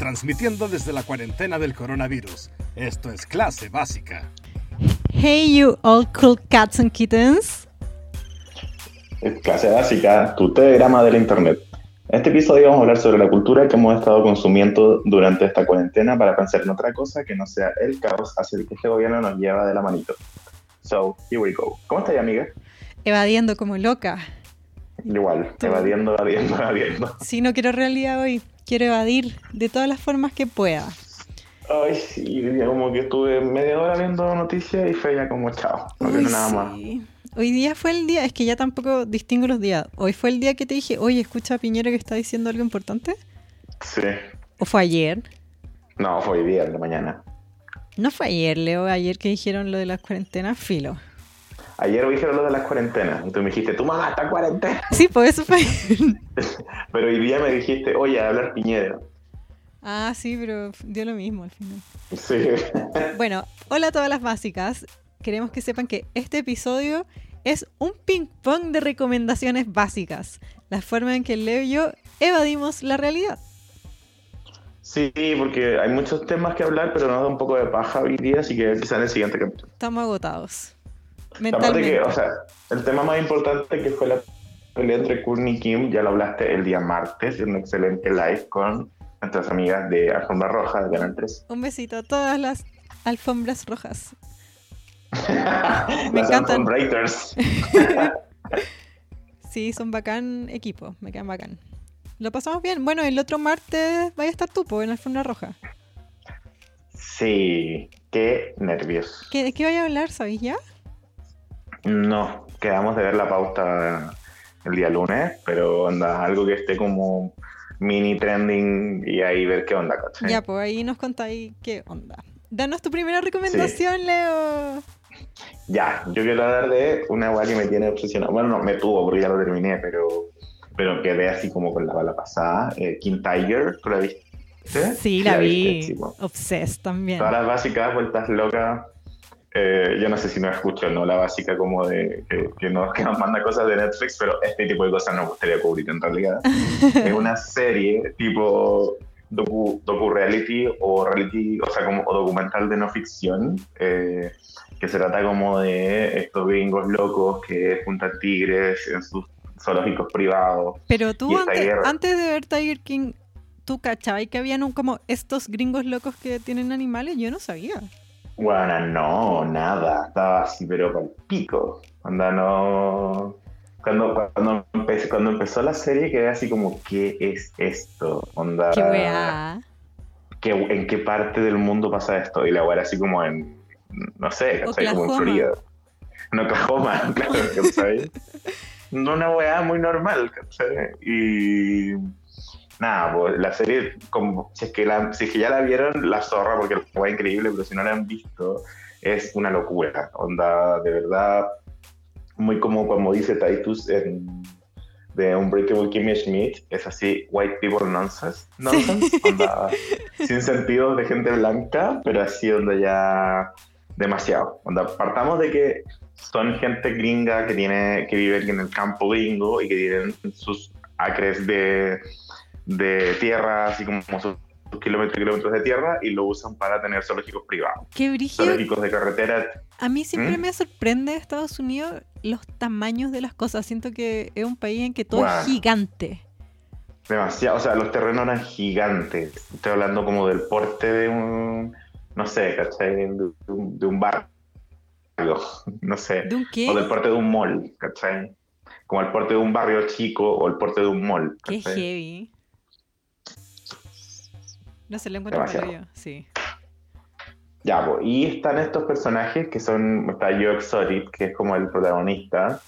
transmitiendo desde la cuarentena del coronavirus. Esto es clase básica. Hey, you all cool cats and kittens. Es clase básica, tu telegrama del internet. En este episodio vamos a hablar sobre la cultura que hemos estado consumiendo durante esta cuarentena para pensar en otra cosa que no sea el caos hacia el que este gobierno nos lleva de la manito. So, here we go. ¿Cómo estás, amiga? Evadiendo como loca. Igual, evadiendo, evadiendo, evadiendo. Sí, no quiero realidad hoy. Quiero evadir de todas las formas que pueda. Ay, sí, como que estuve media hora viendo noticias y fue ya como chao, no Uy, nada más. sí. Hoy día fue el día, es que ya tampoco distingo los días. Hoy fue el día que te dije, oye, escucha a Piñera que está diciendo algo importante. Sí. ¿O fue ayer? No, fue hoy día, la mañana. No fue ayer, Leo, ayer que dijeron lo de las cuarentenas, filo. Ayer dijeron lo de las cuarentenas y tú me dijiste, tu mamá está en cuarentena. Sí, pues eso fue. Pero hoy día me dijiste, oye, a hablar Piñera. ah, sí, pero dio lo mismo al final. Sí. Bueno, hola a todas las básicas. Queremos que sepan que este episodio es un ping-pong de recomendaciones básicas. La forma en que Leo y yo evadimos la realidad. Sí, porque hay muchos temas que hablar, pero nos da un poco de paja hoy día, así que quizá en el siguiente capítulo. Estamos agotados. Aparte Mentalmente. que, o sea, el tema más importante que fue la pelea entre Courtney y Kim, ya lo hablaste el día martes en un excelente live con nuestras amigas de Alfombra Roja de Canal 3. Un besito a todas las alfombras rojas. Las encantan. Raiders. Sí, son bacán equipo, me quedan bacán. Lo pasamos bien. Bueno, el otro martes vaya a estar tú, po, en alfombra roja. Sí, qué nervios. ¿Qué, ¿De qué vaya a hablar, sabéis ya? No, quedamos de ver la pauta el día lunes, pero onda, algo que esté como mini trending y ahí ver qué onda, ¿cachai? Ya, pues ahí nos contáis qué onda. Danos tu primera recomendación, Leo. Ya, yo quiero hablar de una weá que me tiene obsesionado. Bueno, no, me tuvo porque ya lo terminé, pero, pero quedé así como con la bala pasada. Eh, King Tiger, ¿tú la viste? Sí, la vi. viste. Obsessed también. Todas las básicas, vueltas locas. Eh, yo no sé si no escucho no la básica como de que, que nos, que nos manda cosas de Netflix, pero este tipo de cosas nos gustaría cubrir en realidad. es una serie tipo docu, docu-reality o reality, o sea, como o documental de no ficción, eh, que se trata como de estos gringos locos que juntan tigres en sus zoológicos privados. Pero tú guerra. antes de ver Tiger King, ¿tú cachabas que habían un- como estos gringos locos que tienen animales? Yo no sabía. Bueno, no, nada, estaba así, pero con pico. Anda, no. Cuando, cuando, empecé- cuando empezó la serie quedé así como, ¿qué es esto? Onda, Qué weá. ¿qué- ¿En qué parte del mundo pasa esto? Y la weá era así como en, no sé, ¿cachai? Como en. Florida. En Oklahoma, claro, ¿cachai? No una weá muy normal, ¿cachai? Y nada, pues la serie, como, si, es que la, si es que ya la vieron, la zorra, porque es increíble, pero si no la han visto, es una locura. Onda, de verdad, muy como como dice Titus en de Unbreakable Kimmy Schmidt, es así, white people nonsense, nonsense, onda, sin sentido de gente blanca, pero así donde ya demasiado. Onda, partamos de que son gente gringa que tiene que vive en el campo gringo y que tienen sus acres de, de tierra, así como kilómetros y kilómetros de tierra, y lo usan para tener zoológicos privados. Qué brígido. Zoológicos de carretera. A mí siempre ¿Mm? me sorprende de Estados Unidos los tamaños de las cosas. Siento que es un país en que todo Bueno. es gigante. Demasiado, o sea, los terrenos eran gigantes. Estoy hablando como del porte de un, no sé, ¿cachai? De un, de un barrio, no sé. ¿De un qué? O del porte de un mall, ¿cachai? Como el porte de un barrio chico o el porte de un mall. Qué heavy. No se lo encuentro yo. Sí. Ya, pues, y están estos personajes que son, está Joe Exotic, que es como el protagonista,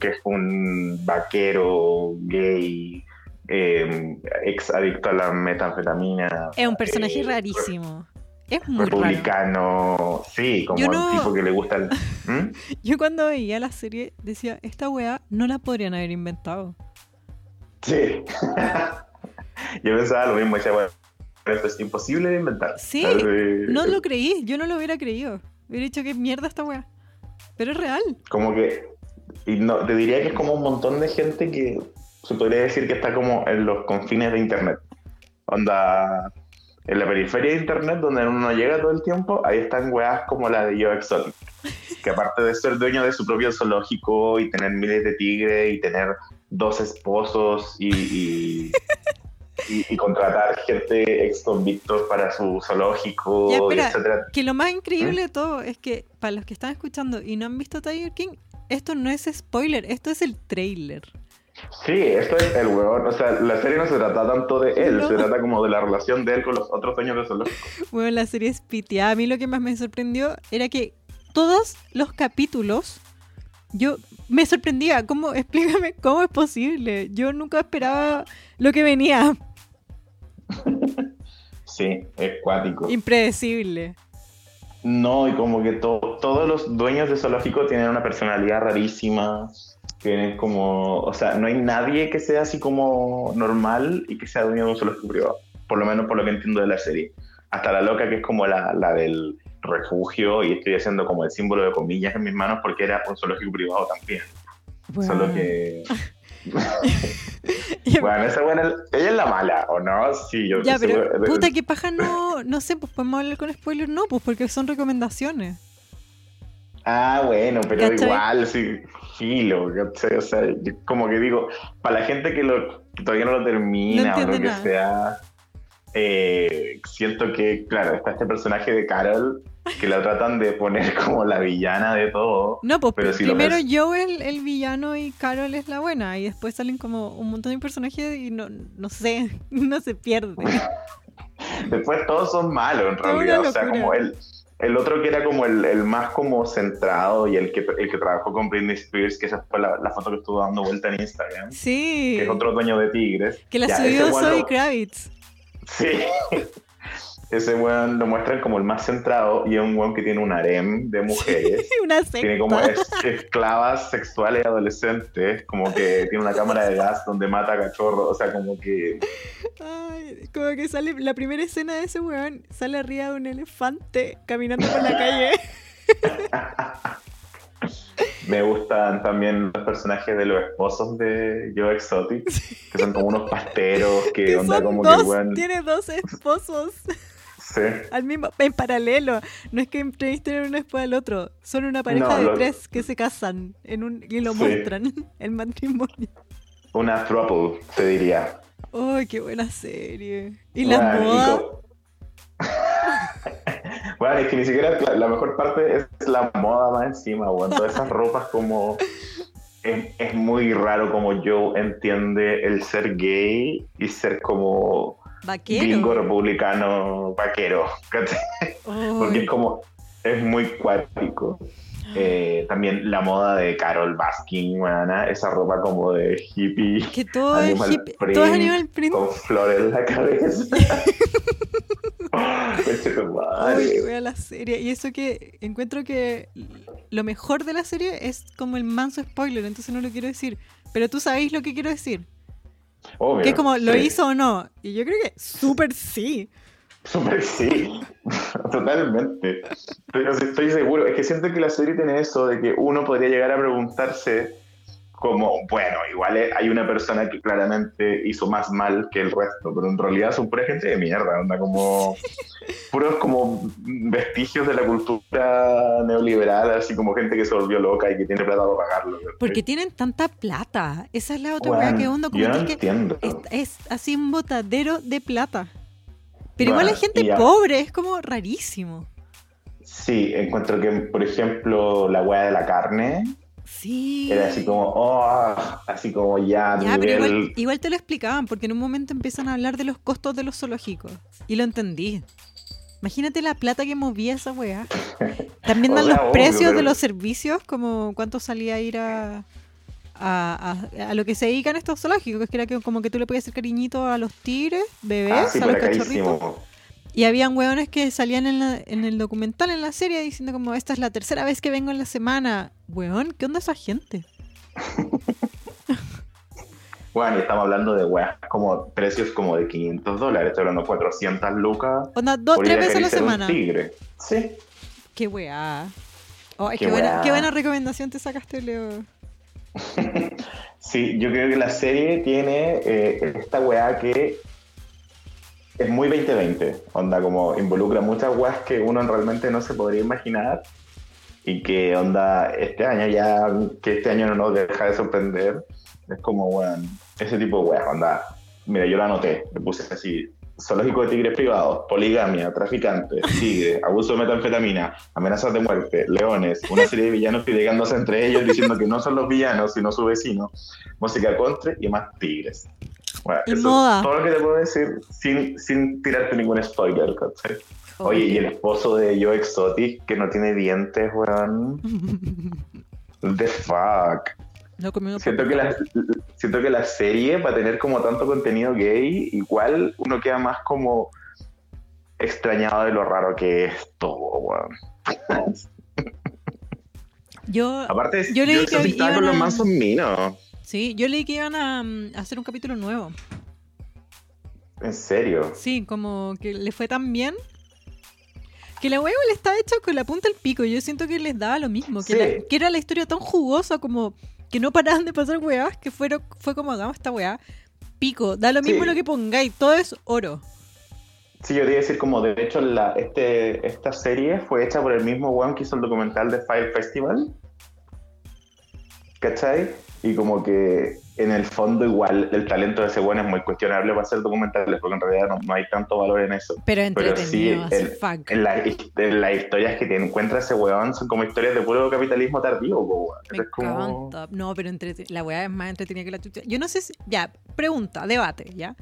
que es un vaquero gay, eh, ex adicto a la metanfetamina. Es un personaje eh, rarísimo. Es muy raro. republicano, sí, como Yo el tipo que le gusta el... ¿Mm? Yo cuando veía la serie decía, esta weá no la podrían haber inventado. Sí. Yo pensaba lo mismo, decía, bueno, esto es imposible de inventar. Sí, ¿sabes? No lo creí, yo no lo hubiera creído. Hubiera dicho que mierda esta weá. Pero es real. Como que, y no, te diría que es como un montón de gente que se podría decir que está como en los confines de internet. Onda, en la periferia de internet, donde uno no llega todo el tiempo, ahí están weas como la de Yo Exotic. Que aparte de ser dueño de su propio zoológico y tener miles de tigres y tener dos esposos y, y, y- y contratar gente ex convictos para su zoológico, Ya, y espera, etcétera. que lo más increíble ¿Mm? de todo es que para los que están escuchando y no han visto Tiger King, esto no es spoiler, esto es el trailer. Sí, esto es el weón. O sea, la serie no se trata tanto de él, No. se trata como de la relación de él con los otros dueños de zoológico. Bueno, la serie es piteada. A mí lo que más me sorprendió era que todos los capítulos, yo me sorprendía. ¿Cómo? Explícame cómo es posible. Yo nunca esperaba lo que venía. Sí, es cuático. Impredecible. No, y como que to- todos los dueños de zoológico tienen una personalidad rarísima. Tienen como, o sea, no hay nadie que sea así como normal y que sea dueño de un zoológico privado. Por lo menos por lo que entiendo de la serie. Hasta la loca que es como la, la del refugio y estoy haciendo como el símbolo de comillas en mis manos porque era un zoológico privado también. Solo Bueno. que... bueno, esa buena, ella es la mala, ¿o no? Sí, yo Ya, pero seguro- puta, que paja no, no sé, pues podemos hablar con spoilers, no, pues porque son recomendaciones. Ah, bueno, pero ¿Cachai? igual, sí, filo, ¿cachai? O sea, yo como que digo, para la gente que, lo, que todavía no lo termina No o lo que nada. sea, eh, siento que, claro, está este personaje de Carol que la tratan de poner como la villana de todo. No, pues Pero si lo primero ves- Joe el, el villano y Carol es la buena. Y después salen como un montón de personajes y no, no sé, no se pierde. Después todos son malos, en realidad. O sea, como el, el otro que era como el, el más como centrado y el que, el que trabajó con Britney Spears, que esa fue la, la foto que estuvo dando vuelta en Instagram, Sí. que es otro dueño de Tigres. Que la Ya, subió Zoe lo- Kravitz. Sí. Ese weón lo muestran como el más centrado y es un weón que tiene un harem de mujeres. Una secta. Tiene como es- esclavas sexuales adolescentes, como que tiene una cámara de gas donde mata a cachorros, o sea, como que... Ay, como que sale la primera escena de ese weón, sale arriba de un elefante caminando por la calle. Me gustan también los personajes de los esposos de Joe Exotic, que son como unos pasteros, que, Que onda son como dos, que weón... tiene dos esposos Sí. al mismo, en paralelo. No es que entrevisten uno después al otro. Son una pareja No, de lo- tres que se casan en un, y lo Sí. muestran, el matrimonio. Una throuple, te diría. ¡Ay, qué buena serie! Y la Bueno, y moda. co- Bueno, es que ni siquiera la, la mejor parte es la moda más encima, weón. Todas esas ropas como... Es, es muy raro como Joe entiende el ser gay y ser como gringo Vaquero. republicano vaquero. Porque es como... Es muy cuático. Eh, también la moda de Carol Baskin, weona, esa ropa como de hippie que todo es hippie, print, todo animal print. con flores en la cabeza. Ay, qué wea la serie. Y eso que encuentro que lo mejor de la serie es como el manso spoiler, entonces no lo quiero decir. Pero tú sabéis lo que quiero decir. Obvio, Que es como, ¿lo sí. hizo o no? Y yo creo que súper sí. Súper sí, totalmente. Pero estoy seguro, es que siento que la serie tiene eso de que uno podría llegar a preguntarse como, bueno, igual es- hay una persona que claramente hizo más mal que el resto, pero en realidad son pura gente de mierda, onda como puros como vestigios de la cultura neoliberal, así como gente que se volvió loca y que tiene plata para pagarlo. Porque tienen tanta plata. Esa es la otra wea que onda. Como yo no que entiendo. es, es así un botadero de plata. Pero Bueno, igual hay gente ya. pobre, es como rarísimo. Sí, encuentro que, por ejemplo, la hueá de la carne Sí. era así como, oh, así como ya, Ya, pero igual, igual te lo explicaban, porque en un momento empiezan a hablar de los costos de los zoológicos. Y lo entendí. Imagínate la plata que movía esa weá. También O dan sea, los obvio, precios pero- de los servicios, como cuánto salía ir a, a, a- a lo que se dedican estos zoológicos, que era que como que tú le podías hacer cariñito a los tigres, bebés, Ah, sí, a los cachorritos. Y habían hueones que salían en, la- en el documental, en la serie, diciendo como, esta es la tercera vez que vengo en la semana. Weón, ¿qué onda esa gente? Bueno, y estamos hablando de weas como precios como de 500 dólares, estoy hablando de 400 lucas. Onda, dos, tres veces a la un semana. tigre. Sí. Qué weá. Ay, Qué qué, buena, weá. qué buena recomendación te sacaste, Leo. Sí, yo creo que la serie tiene eh, esta weá que es muy 2020. Onda, como involucra muchas weas que uno realmente no se podría imaginar. Y que onda, este año ya, que este año no nos deja de sorprender. Es como, weón, ese tipo de weas, onda. Mira, yo lo anoté, me puse así, zoológico de tigres privados, poligamia, traficantes, tigre, abuso de metanfetamina, amenazas de muerte, leones, una serie de villanos peleándose entre ellos diciendo que no son los villanos, sino su vecino, música contra y más tigres. Bueno, Y eso moda. es todo lo que te puedo decir sin, sin tirarte ningún spoiler, ¿cachai? Oye, y el esposo de Joe Exotic, que no tiene dientes, weón. The fuck. No Siento que, la, siento que la serie, para tener como tanto contenido gay, igual uno queda más como extrañado de lo raro que es todo, weón. Yo, Aparte, Yo yo, leí que con iban los a- mansos minos. Sí, yo leí que iban a, mm, hacer un capítulo nuevo. En serio. Sí, como que le fue tan bien. Que la huevo le está hecha con la punta del pico. Yo siento que les daba lo mismo. Que, Sí. la- que era la historia tan jugosa como que no paraban de pasar weas. Que fueron, fue como hagamos esta wea. Pico, da lo mismo Sí. lo que pongáis. Todo es oro. Sí, yo quería decir como, de hecho, la, este, esta serie fue hecha por el mismo weón que hizo el documental de Fire Festival. ¿Cachai? Y como que en el fondo igual el talento de ese weón es muy cuestionable para hacer documentales, porque en realidad no, no hay tanto valor en eso. Pero Pero sí, el- fuck. En, la- en las historias que te encuentra ese weón son como historias de puro capitalismo tardío, po, weón. Me Es como... encanta. No, pero entrete- la weá es más entretenida que la chucha. Yo no sé si. Ya, pregunta, debate, ¿ya?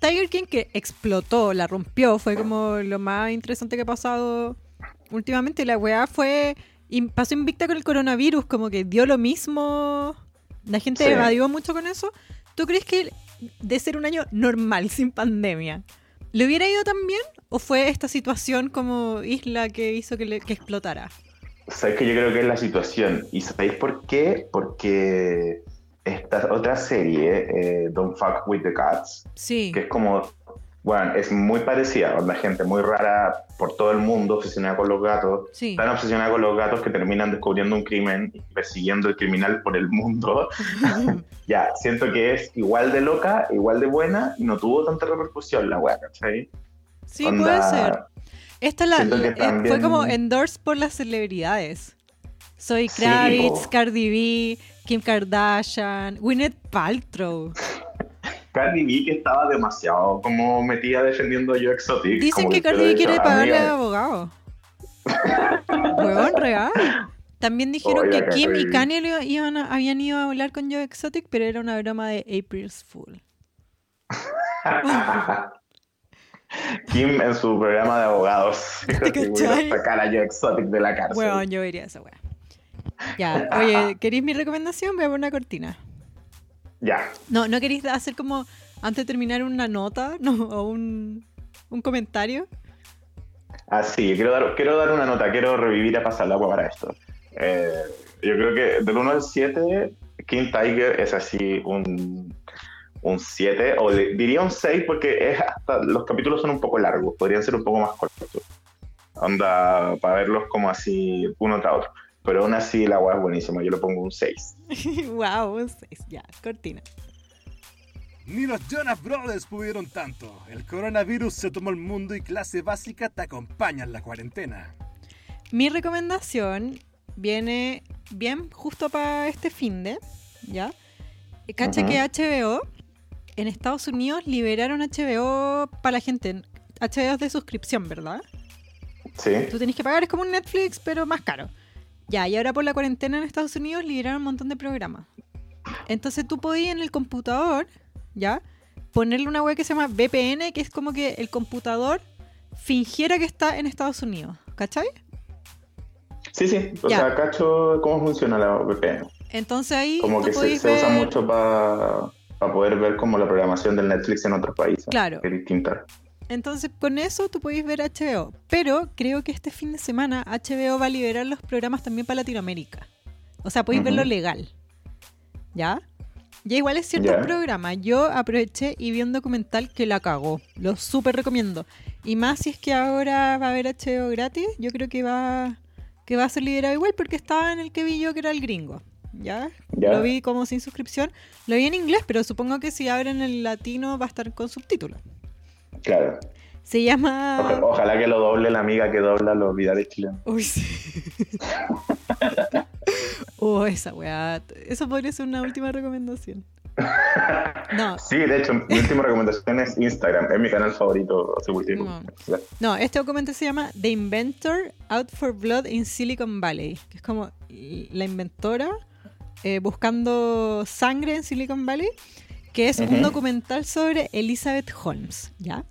Tiger King que explotó, la rompió, fue como lo más interesante que ha pasado últimamente. La weá fue. pasó invicta con el coronavirus, como que dio lo mismo. La gente Sí. evadió mucho con eso. ¿Tú crees que de ser un año normal, sin pandemia, ¿le hubiera ido tan bien? ¿O fue esta situación como isla que hizo que, le- que explotara? Sabes que yo creo que es la situación. ¿Y sabéis por qué? Porque esta otra serie, eh, Don't Fuck With The Cats, Sí. que es como, bueno, es muy parecida, onda gente muy rara por todo el mundo, obsesionada con los gatos, Sí. tan obsesionada con los gatos que terminan descubriendo un crimen y persiguiendo el criminal por el mundo. ya, siento que es igual de loca, igual de buena y no tuvo tanta repercusión la weá, ¿cachai? Sí, Onda- puede ser. Esta la, eh, fue como endorsed por las celebridades. Soy Kravitz. Cardi B, Kim Kardashian, Gwyneth Paltrow. Cardi B que estaba demasiado como metida defendiendo a Yo Exotic. Dicen que Cardi B quiere pagarle a abogado. Huevón real. También dijeron Oiga, que Kim y Cardi. Kanye iban a- habían ido a hablar con Joe Exotic, pero era una broma de April's Fool. Kim en su programa de abogados. Sacar a Yo Exotic de la cárcel. Huevón, yo vería esa wea. Ya, oye, ¿queréis mi recomendación? Voy a poner una cortina. Ya. No, ¿no queréis hacer como antes de terminar una nota no, o un, un comentario? Ah, sí, quiero dar, quiero dar una nota, quiero revivir a pasar el agua para esto. Eh, yo creo que del 1 al 7, King Tiger es así un, un 7, o le- diría un 6 porque es hasta, los capítulos son un poco largos, podrían ser un poco más cortos. Onda, para verlos como así uno tras otro. Pero aún así la agua es buenísima, yo le pongo un 6. wow, un seis, ya, cortina. Ni los Jonas Brothers pudieron tanto. El coronavirus se tomó el mundo y clase básica te acompaña en la cuarentena. Mi recomendación viene bien justo para este fin de, ¿ya? Cacha Ujú. que HBO en Estados Unidos liberaron HBO para la gente. HBO es de suscripción, ¿verdad? ¿Sí? Tú tenés que pagar, es como un Netflix, pero más caro. Ya, y ahora por la cuarentena en Estados Unidos liberaron un montón de programas. Entonces tú podías en el computador, ¿ya? Ponerle una web que se llama VPN, que es como que el computador fingiera que está en Estados Unidos, ¿cachai? Sí, sí. O Ya. sea, cacho cómo funciona la VPN. Entonces ahí Como que se, usa mucho para poder ver como la programación del Netflix en otros países. Claro. Que es distinta. Entonces con eso tú podéis ver HBO. Pero creo que este fin de semana HBO va a liberar los programas también para Latinoamérica. O sea, podéis Ujú. verlo legal. ¿Ya? Ya igual es cierto el programa. Yo aproveché y vi un documental que la cagó. Lo súper recomiendo. Y más si es que ahora va a haber HBO gratis, yo creo que va, que va a ser liberado igual porque estaba en el que vi yo que era el gringo. ¿Ya? Ya. Lo vi como sin suscripción. Lo vi en inglés, pero supongo que si abren el latino va a estar con subtítulos. Claro. Se llama... Oja- ojalá que lo doble la amiga que dobla los virales chilenos. Uy, sí. oh, esa weá. Eso podría ser una última recomendación. No, Sí, de hecho, mi última recomendación es Instagram. Es mi canal favorito. No. no, este documento se llama The Inventor Out for Blood in Silicon Valley, que es como la inventora eh, buscando sangre en Silicon Valley, que es un documental sobre Elizabeth Holmes, ¿ya?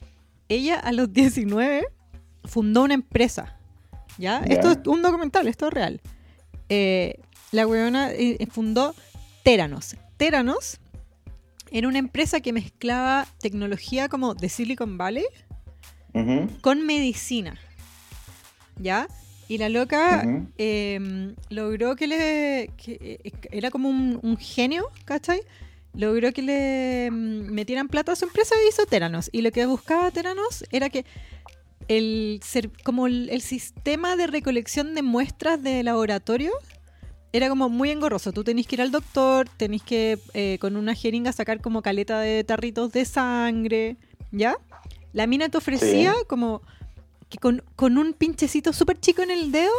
Ella a los 19 fundó una empresa, ¿ya? Esto es un documental, esto es real. Eh, la weona eh, fundó Teranos. Teranos era una empresa que mezclaba tecnología como de Silicon Valley Ujú, con medicina. ¿Ya? Y la loca eh, logró que le. que, eh, era como un, un genio, ¿cachai? Logró que le mm, metieran plata a su empresa y hizo Teranos. Y lo que buscaba Teranos era que el ser, como el, el sistema de recolección de muestras de laboratorio era como muy engorroso. Tú tenés que ir al doctor, tenés que eh, con una jeringa sacar como caleta de tarritos de sangre, ¿ya? La mina te ofrecía Sí. como que con, con un pinchecito súper chico en el dedo,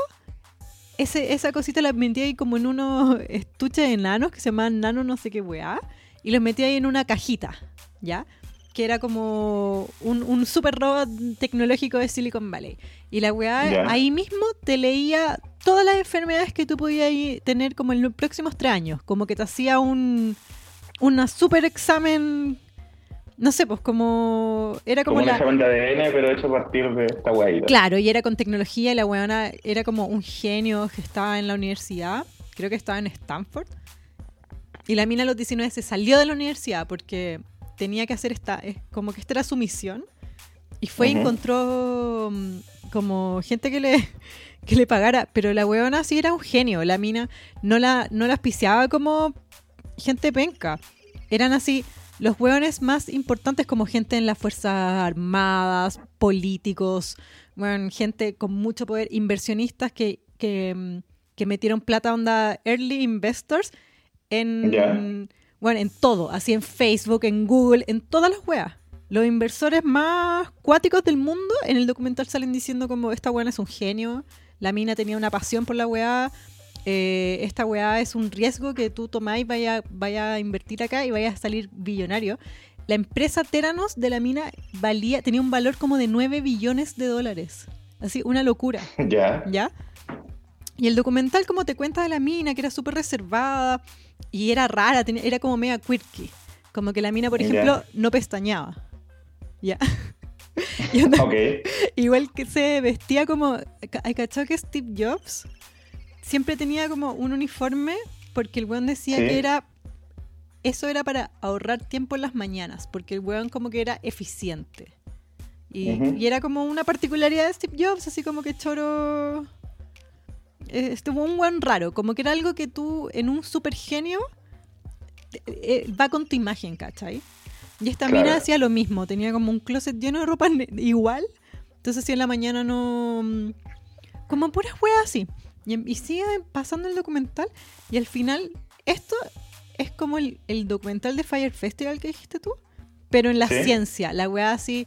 ese, esa cosita la metía ahí como en unos estuches enanos que se llamaban nano no sé qué weá, y los metía ahí en una cajita, ¿ya? Que era como un, un super robot tecnológico de Silicon Valley. Y la weá ahí mismo te leía todas las enfermedades que tú podías tener como en los próximos tres años. Como que te hacía un una super examen. No sé, pues como. Era como, Como un la. examen de ADN, pero hecho a partir de esta guayita. Claro, y era con tecnología y la weona era como un genio que estaba en la universidad. Creo que estaba en Stanford. Y la mina a los 19 se salió de la universidad porque tenía que hacer esta. es Como que esta era su misión. Y fue y encontró mm, como gente que le, que le pagara. Pero la weona sí era un genio. La mina no la, no la auspiciaba como gente penca. Eran así los hueones más importantes como gente en las Fuerzas Armadas, políticos, bueno, gente con mucho poder, inversionistas que, que, mm, que metieron plata onda early investors en, bueno, en todo, así en Facebook, en Google, en todas las weas. Los inversores más cuáticos del mundo en el documental salen diciendo como esta weá es un genio, la mina tenía una pasión por la weá, eh, esta weá es un riesgo que tú tomáis, vaya, vaya a invertir acá y vaya a salir billonario. La empresa Teranos de la mina valía, tenía un valor como de 9 billones de dólares. Así, una locura. Ya. ¿Ya? Y el documental como te cuenta de la mina, que era súper reservada y era rara, tenía- era como media quirky. Como que la mina, por ejemplo, no pestañeaba. ¿Ya? Igual que se vestía como... ¿Hay cachado que Steve Jobs siempre tenía como un uniforme? Porque el weón decía Sí. que era... Eso era para ahorrar tiempo en las mañanas, porque el weón como que era eficiente. Y, y era como una particularidad de Steve Jobs, así como que choro... eh, Estuvo un weón raro, como que era algo que tú en un super genio eh, eh, va con tu imagen, ¿cachai? Y esta Claro. mina hacía lo mismo, tenía como un closet lleno de ropa igual. Entonces si en la mañana no... mm, Como puras weas así. Y, y sigue pasando el documental y al final esto es como el, el documental de Fire Festival que dijiste tú, pero en la Sí. ciencia. La wea así,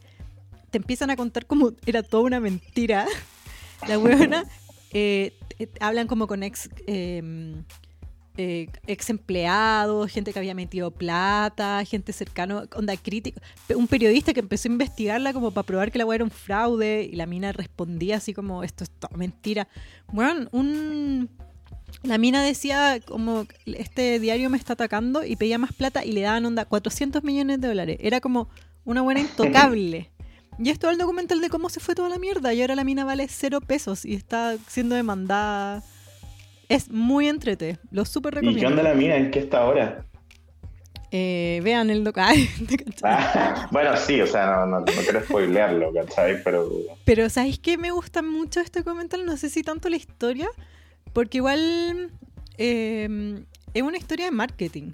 te empiezan a contar como era toda una mentira. La weona, eh, eh, hablan como con ex... eh, eh, ex empleados, gente que había metido plata, gente cercano, onda crítico, un periodista que empezó a investigarla como para probar que la weá era un fraude y la mina respondía así como esto es todo mentira. Bueno, un la mina decía como este diario me está atacando y pedía más plata y le daban onda 400 millones de dólares. Era como una buena intocable. Y esto es el documental de cómo se fue toda la mierda y ahora la mina vale cero pesos y está siendo demandada. Es muy entrete, lo súper ¿Y qué recomiendo. onda la mina? ¿En qué está ahora? Eh, vean el documental. Ah, bueno, sí, o sea, no, no, no quiero spoilearlo, ¿cachai? Pero. Pero ¿sabéis qué me gusta mucho este documental? No sé si tanto la historia, porque igual eh, es una historia de marketing.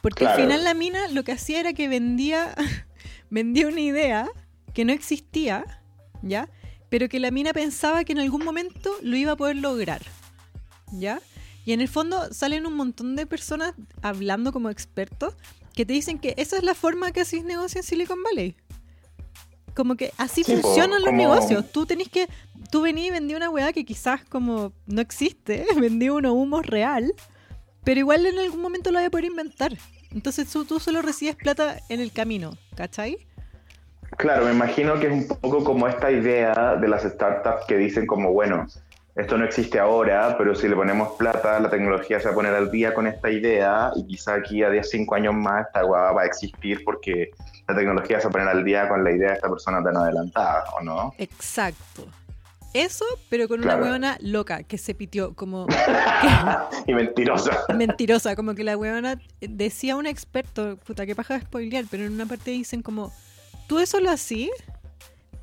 Porque al final la mina lo que hacía era que vendía, vendía una idea que no existía, ¿ya? Pero que la mina pensaba que en algún momento lo iba a poder lograr, ¿ya? Y en el fondo salen un montón de personas hablando como expertos que te dicen que esa es la forma que hacéis negocio en Silicon Valley. Como que así Sí, po, funcionan los como- negocios. Tú tenés que. Tú venís y vendí una weá que quizás como no existe, vendí uno humo real, pero igual en algún momento lo voy a poder inventar. Entonces tú, tú solo recibes plata en el camino, ¿cachai? Claro, me imagino que es un poco como esta idea de las startups que dicen como, bueno, esto no existe ahora, pero si le ponemos plata, la tecnología se va a poner al día con esta idea y quizá aquí a 10, 5 años más esta guava va a existir porque la tecnología se va a poner al día con la idea de esta persona tan adelantada, ¿o no? Exacto. Eso, pero con Claro. una weona loca que se pitió, como y mentirosa. mentirosa, como que la weona decía un experto, puta, que paja de spoilear, pero en una parte dicen como, tú eso lo así,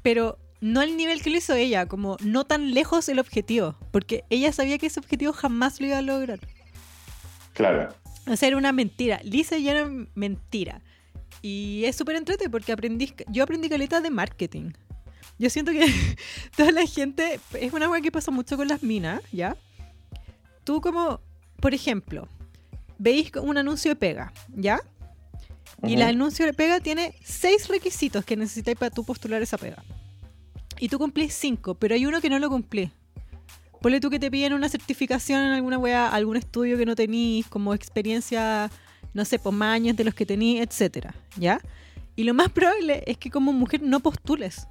pero no al nivel que lo hizo ella, como no tan lejos el objetivo, porque ella sabía que ese objetivo jamás lo iba a lograr. Claro. O sea, era una mentira. Lisa ya era mentira. Y es súper entrete porque aprendí, yo aprendí caleta de marketing. Yo siento que toda la gente, es una cosa que pasa mucho con las minas, ¿ya? Tú como, por ejemplo, veis un anuncio de pega, ¿ya? Y el anuncio de pega tiene seis requisitos que necesitáis para tú postular esa pega. Y tú cumplís cinco, pero hay uno que no lo cumplís. Ponle tú que te piden una certificación en alguna wea, algún estudio que no tenís, como experiencia, no sé, por más años de los que tenís, etcétera, ¿ya? Y lo más probable es que como mujer no postules.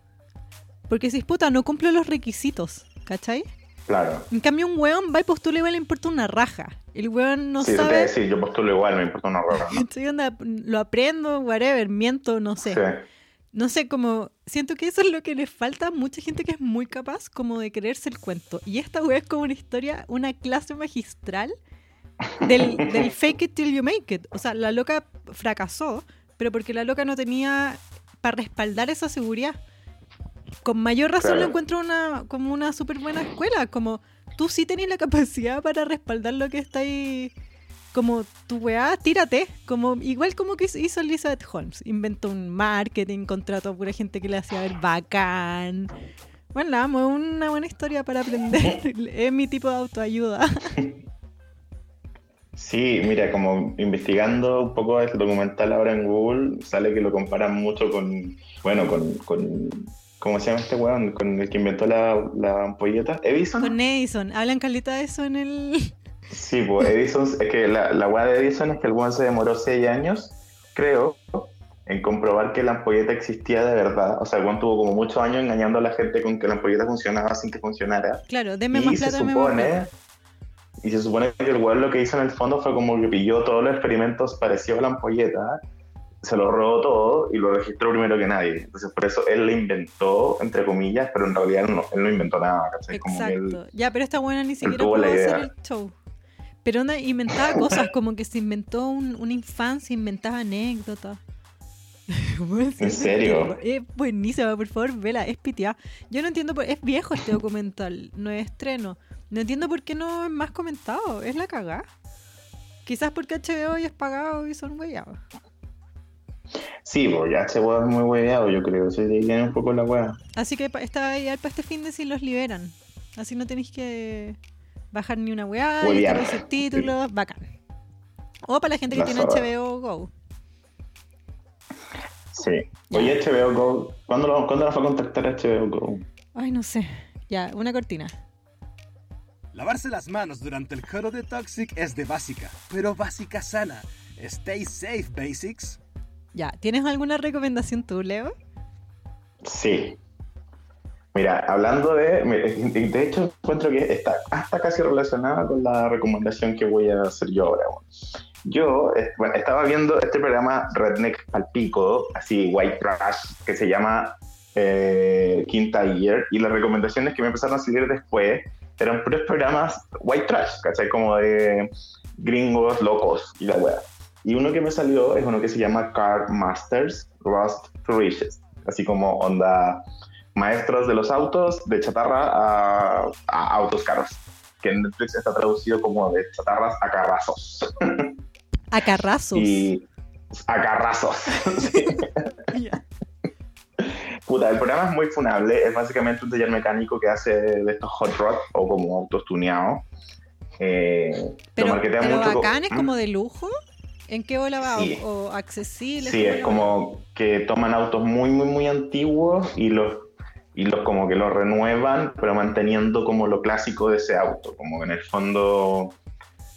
Porque si puta, no cumple los requisitos, ¿cachai? Claro. En cambio, un weón va y postula igual le importa una raja. El weón no sí, sabe. decir, yo postulo igual, me importa una hueá, ¿no? ¿cachai? Onda, lo aprendo, whatever, miento, no sé. Sí. No sé, como siento que eso es lo que le falta a mucha gente que es muy capaz como de creerse el cuento. Y esta wea es como una historia, una clase magistral del, del fake it till you make it. O sea, la loca fracasó, pero porque la loca no tenía para respaldar esa seguridad. Con mayor razón Claro. lo encuentro una, como una súper buena escuela. Como tú sí tenés la capacidad para respaldar lo que está ahí. Como tu weá, tírate. Como, igual como que hizo Elizabeth Holmes. Inventó un marketing, contrató a pura gente que le hacía ver bacán. Bueno, la amo, es una buena historia para aprender. es mi tipo de autoayuda. Sí, mira, como investigando un poco el documental ahora en Google, sale que lo comparan mucho con, bueno, con, con ¿cómo se llama este weón? Con el que inventó la, la ampolleta, Edison. Con Edison. Hablan caleta de eso en el. Sí, pues Edison, es que la, la weá de Edison es que el weón se demoró seis años, creo, en comprobar que la ampolleta existía de verdad. O sea, el weón tuvo como muchos años engañando a la gente con que la ampolleta funcionaba sin que funcionara. Claro, denme y más se plata, más supone y se supone que el weón lo que hizo en el fondo fue como que pilló todos los experimentos parecidos a la ampolleta se lo robó todo y lo registró primero que nadie entonces por eso él lo inventó entre comillas pero en realidad no, él no inventó nada ¿cachai? Como él- Exacto. Ya, pero esta buena ni siquiera pudo hacer el show. Pero onda, inventaba cosas, como que se inventó un- una infancia, inventaba anécdotas. ¿En serio? Es buenísima, por favor, vela, es piteada. Yo no entiendo, por- es viejo este documental, no es estreno. No entiendo por qué no es más comentado, es la cagá. Quizás porque HBO ya es pagado y son huellados. Sí pues ya este weón es muy hueveado yo creo sí, de ahí viene un poco la weá Así que está ideal para este fin de si los liberan. Así no tenéis que bajar ni una weá, los títulos, bacán. O para la gente que La tiene zorra. HBO Go. sí oye HBO Go ¿cuándo, lo, ¿cuándo nos va a contactar HBO Go? Ay, no sé. Ya, una cortina. Lavarse las manos durante el coro de Toxic es de básica, pero básica sana. Stay safe, basics. Ya, ¿tienes alguna recomendación tú, Leo? Sí. Mira, hablando de. De hecho, encuentro que está hasta casi relacionada con la recomendación que voy a hacer yo ahora. Yo eh, estaba viendo este programa Redneck al Pico, así white trash, que se llama eh, Quinta Year, y las recomendaciones que me empezaron a salir después eran puros programas white trash, ¿cachai? Como de gringos locos y la wea. Y uno que me salió es uno que se llama Car Masters Rust to Riches, así como onda maestros de los autos de chatarra a, a autos caros, que en Netflix está traducido como de chatarras a carrazos. A carrazos. Y a carrazos. Sí. Puta, el programa es muy funable, es básicamente un taller mecánico que hace de estos hot rod o como autos tuneados. Eh, Pero, pero mucho bacán es ¿Mm? como de lujo. ¿En qué bola va? Sí. ¿O, accesible? Sí, es como que toman autos muy, muy, muy antiguos y los, y los como que los renuevan, pero manteniendo como lo clásico de ese auto. Como que en el fondo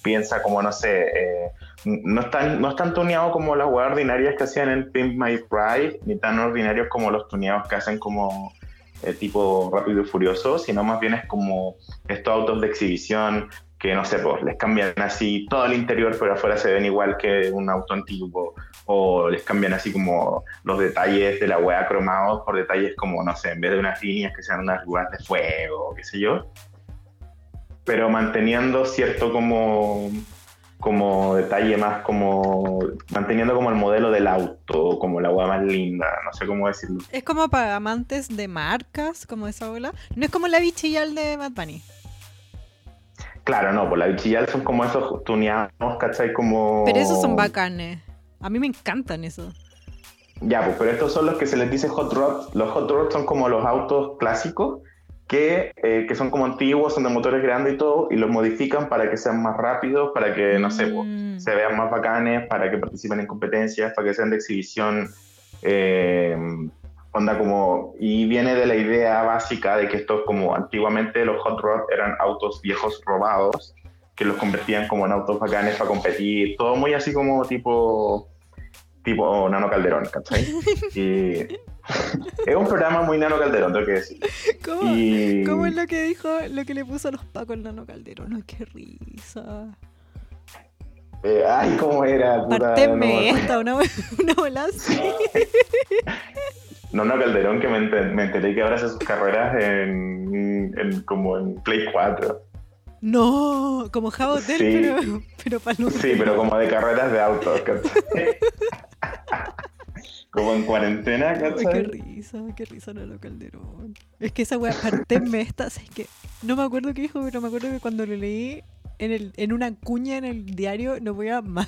piensa como, no sé, eh, no, están, no están tuneados como las weas ordinarias que hacían en Pimp My Ride, ni tan ordinarios como los tuneados que hacen como eh, tipo Rápido y Furioso, sino más bien es como estos autos de exhibición que no sé, pues les cambian así todo el interior, pero afuera se ven igual que un auto antiguo, o les cambian así como los detalles de la wea cromados por detalles como, no sé, en vez de unas líneas que sean unas lugares de fuego, qué sé yo, pero manteniendo cierto como como detalle más como manteniendo como el modelo del auto, como la wea más linda, no sé cómo decirlo. Es como para amantes de marcas, como esa bola. No es como la bichillal de Bunny. Claro, no, pues la bichillal son como esos tuneados, ¿cachai? Como... Pero esos son bacanes. A mí me encantan esos. Ya, pues, pero estos son los que se les dice hot rods. Los hot rods son como los autos clásicos que, eh, que son como antiguos, son de motores grandes y todo, y los modifican para que sean más rápidos, para que, no sé, pues, Mm. se vean más bacanes, para que participen en competencias, para que sean de exhibición. eh, onda como. Y viene de la idea básica de que estos, como antiguamente los hot rods eran autos viejos robados, que los convertían como en autos bacanes para competir, todo muy así como tipo. tipo Nano Calderón, ¿cachai? Y. es un programa muy Nano Calderón, tengo que decir. ¿Cómo, Y. cómo es lo que dijo, lo que le puso a los pacos el nano Calderón? Ay, qué risa. eh, ay, ¿cómo era? Puta, Parteme no, esta, una, una bola así. No, no, Calderón, que me, enter- me enteré que ahora hace sus carreras en, en- como en Play 4. No, como Java Hotel, Sí. pero, pero para Sí, pero como de carreras de autos, ¿cachai? como en cuarentena, Ay, qué ¿cachai? risa, qué risa Nano Calderón. Es que esa weá, parteme esta, es que no me acuerdo qué dijo, pero me acuerdo que cuando lo leí en, el, en una cuña en el diario, no voy a más.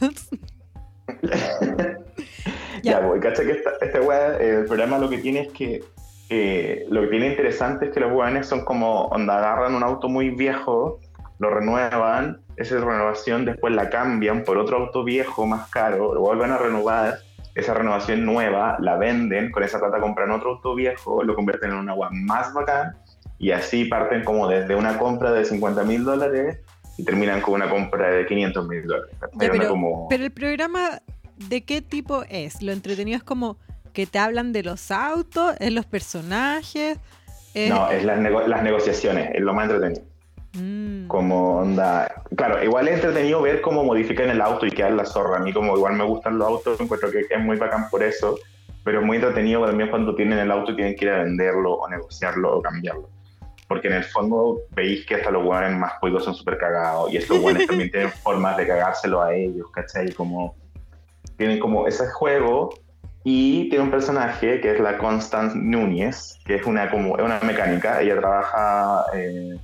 Ya, voy, ¿cachai? Que esta, este weá, eh, el programa lo que tiene es que eh, lo que tiene interesante es que los weones son como, onda, agarran un auto muy viejo, lo renuevan, esa renovación después la cambian por otro auto viejo más caro, lo vuelven a renovar, esa renovación nueva la venden, con esa plata compran otro auto viejo, lo convierten en una agua más bacán y así parten como desde una compra de 50 mil dólares y terminan con una compra de 500 mil dólares. pero, como- pero el programa, ¿de qué tipo es? ¿Lo entretenido es como que te hablan de los autos, es los personajes? es- No, es las, nego- las negociaciones, es lo más entretenido. Mm. Como onda. Claro, igual es entretenido ver cómo modifican el auto y quedan la zorra. A mí, como igual me gustan los autos, encuentro que es muy bacán por eso. Pero es muy entretenido también cuando tienen el auto y tienen que ir a venderlo o negociarlo o cambiarlo. Porque en el fondo veis que hasta los buenos más juegos son súper cagados y estos buenos también tienen formas de cagárselo a ellos, ¿cachai? Como. Tienen como ese juego y tiene un personaje que es la Constance Núñez, que es una, como, es una mecánica. Ella trabaja. eh,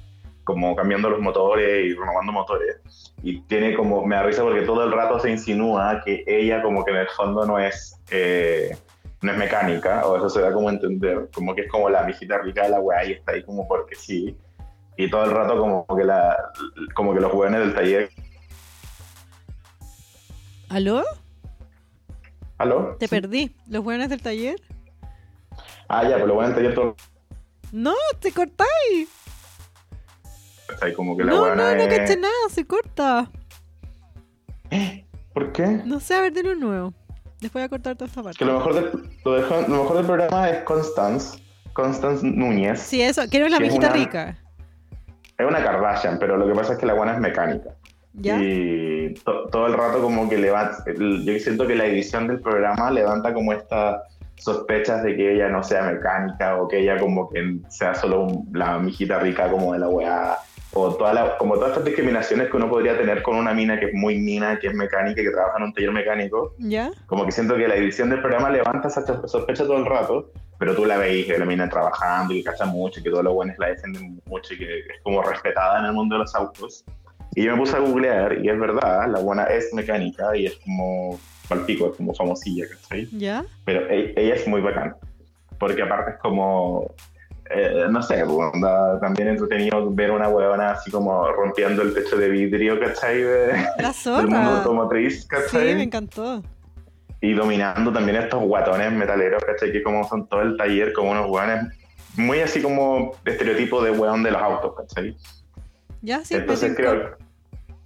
como cambiando los motores y renovando motores. Y tiene como, me da risa porque todo el rato se insinúa que ella como que en el fondo no es, eh, no es mecánica, o eso se da como a entender, como que es como la viejita rica de la weá y está ahí como porque sí. Y todo el rato como que, la, como que los weones del taller... ¿Aló? ¿Aló? Te ¿Sí? perdí. ¿Los buenos del taller? Ah, ya, pero los weones del taller todo... No, te cortáis. Ahí como que la No, no, no es- caché nada, se corta. ¿Por qué? No sé, a ver, de nuevo. Después voy a cortar toda esta parte. Que lo mejor, del, lo, dejo- lo mejor del programa es Constance, Constance Núñez. Sí, eso, quiero la es viejita una- rica. Es una Kardashian, pero lo que pasa es que la buena es mecánica. ¿Ya? Y to- todo el rato como que levanta, yo siento que la edición del programa levanta como estas sospechas de que ella no sea mecánica o que ella como que sea solo un- la mijita rica como de la weá. O toda la, como todas estas discriminaciones que uno podría tener con una mina que es muy mina, que es mecánica, que trabaja en un taller mecánico. ¿Ya? Como que siento que la edición del programa levanta esa sospecha todo el rato, pero tú la veis que la mina trabajando y que cacha mucho, y que todos los buenos la defienden mucho y que es como respetada en el mundo de los autos. Y yo me puse a googlear y es verdad, la buena es mecánica y es como palpico, es como famosilla, ¿cachai? ¿Ya? Pero e- ella es muy bacán, porque aparte es como, eh, no sé, pues, onda, también entretenido ver una huevona así como rompiendo el techo de vidrio, ¿cachai? De, La del mundo zorra. automotriz, Sí, ¿cachai? me encantó. y dominando también estos guatones metaleros, ¿cachai? Que como son todo el taller, como unos hueones muy así como estereotipo de hueón de los autos, ¿cachai? Ya, sí, me Entonces creo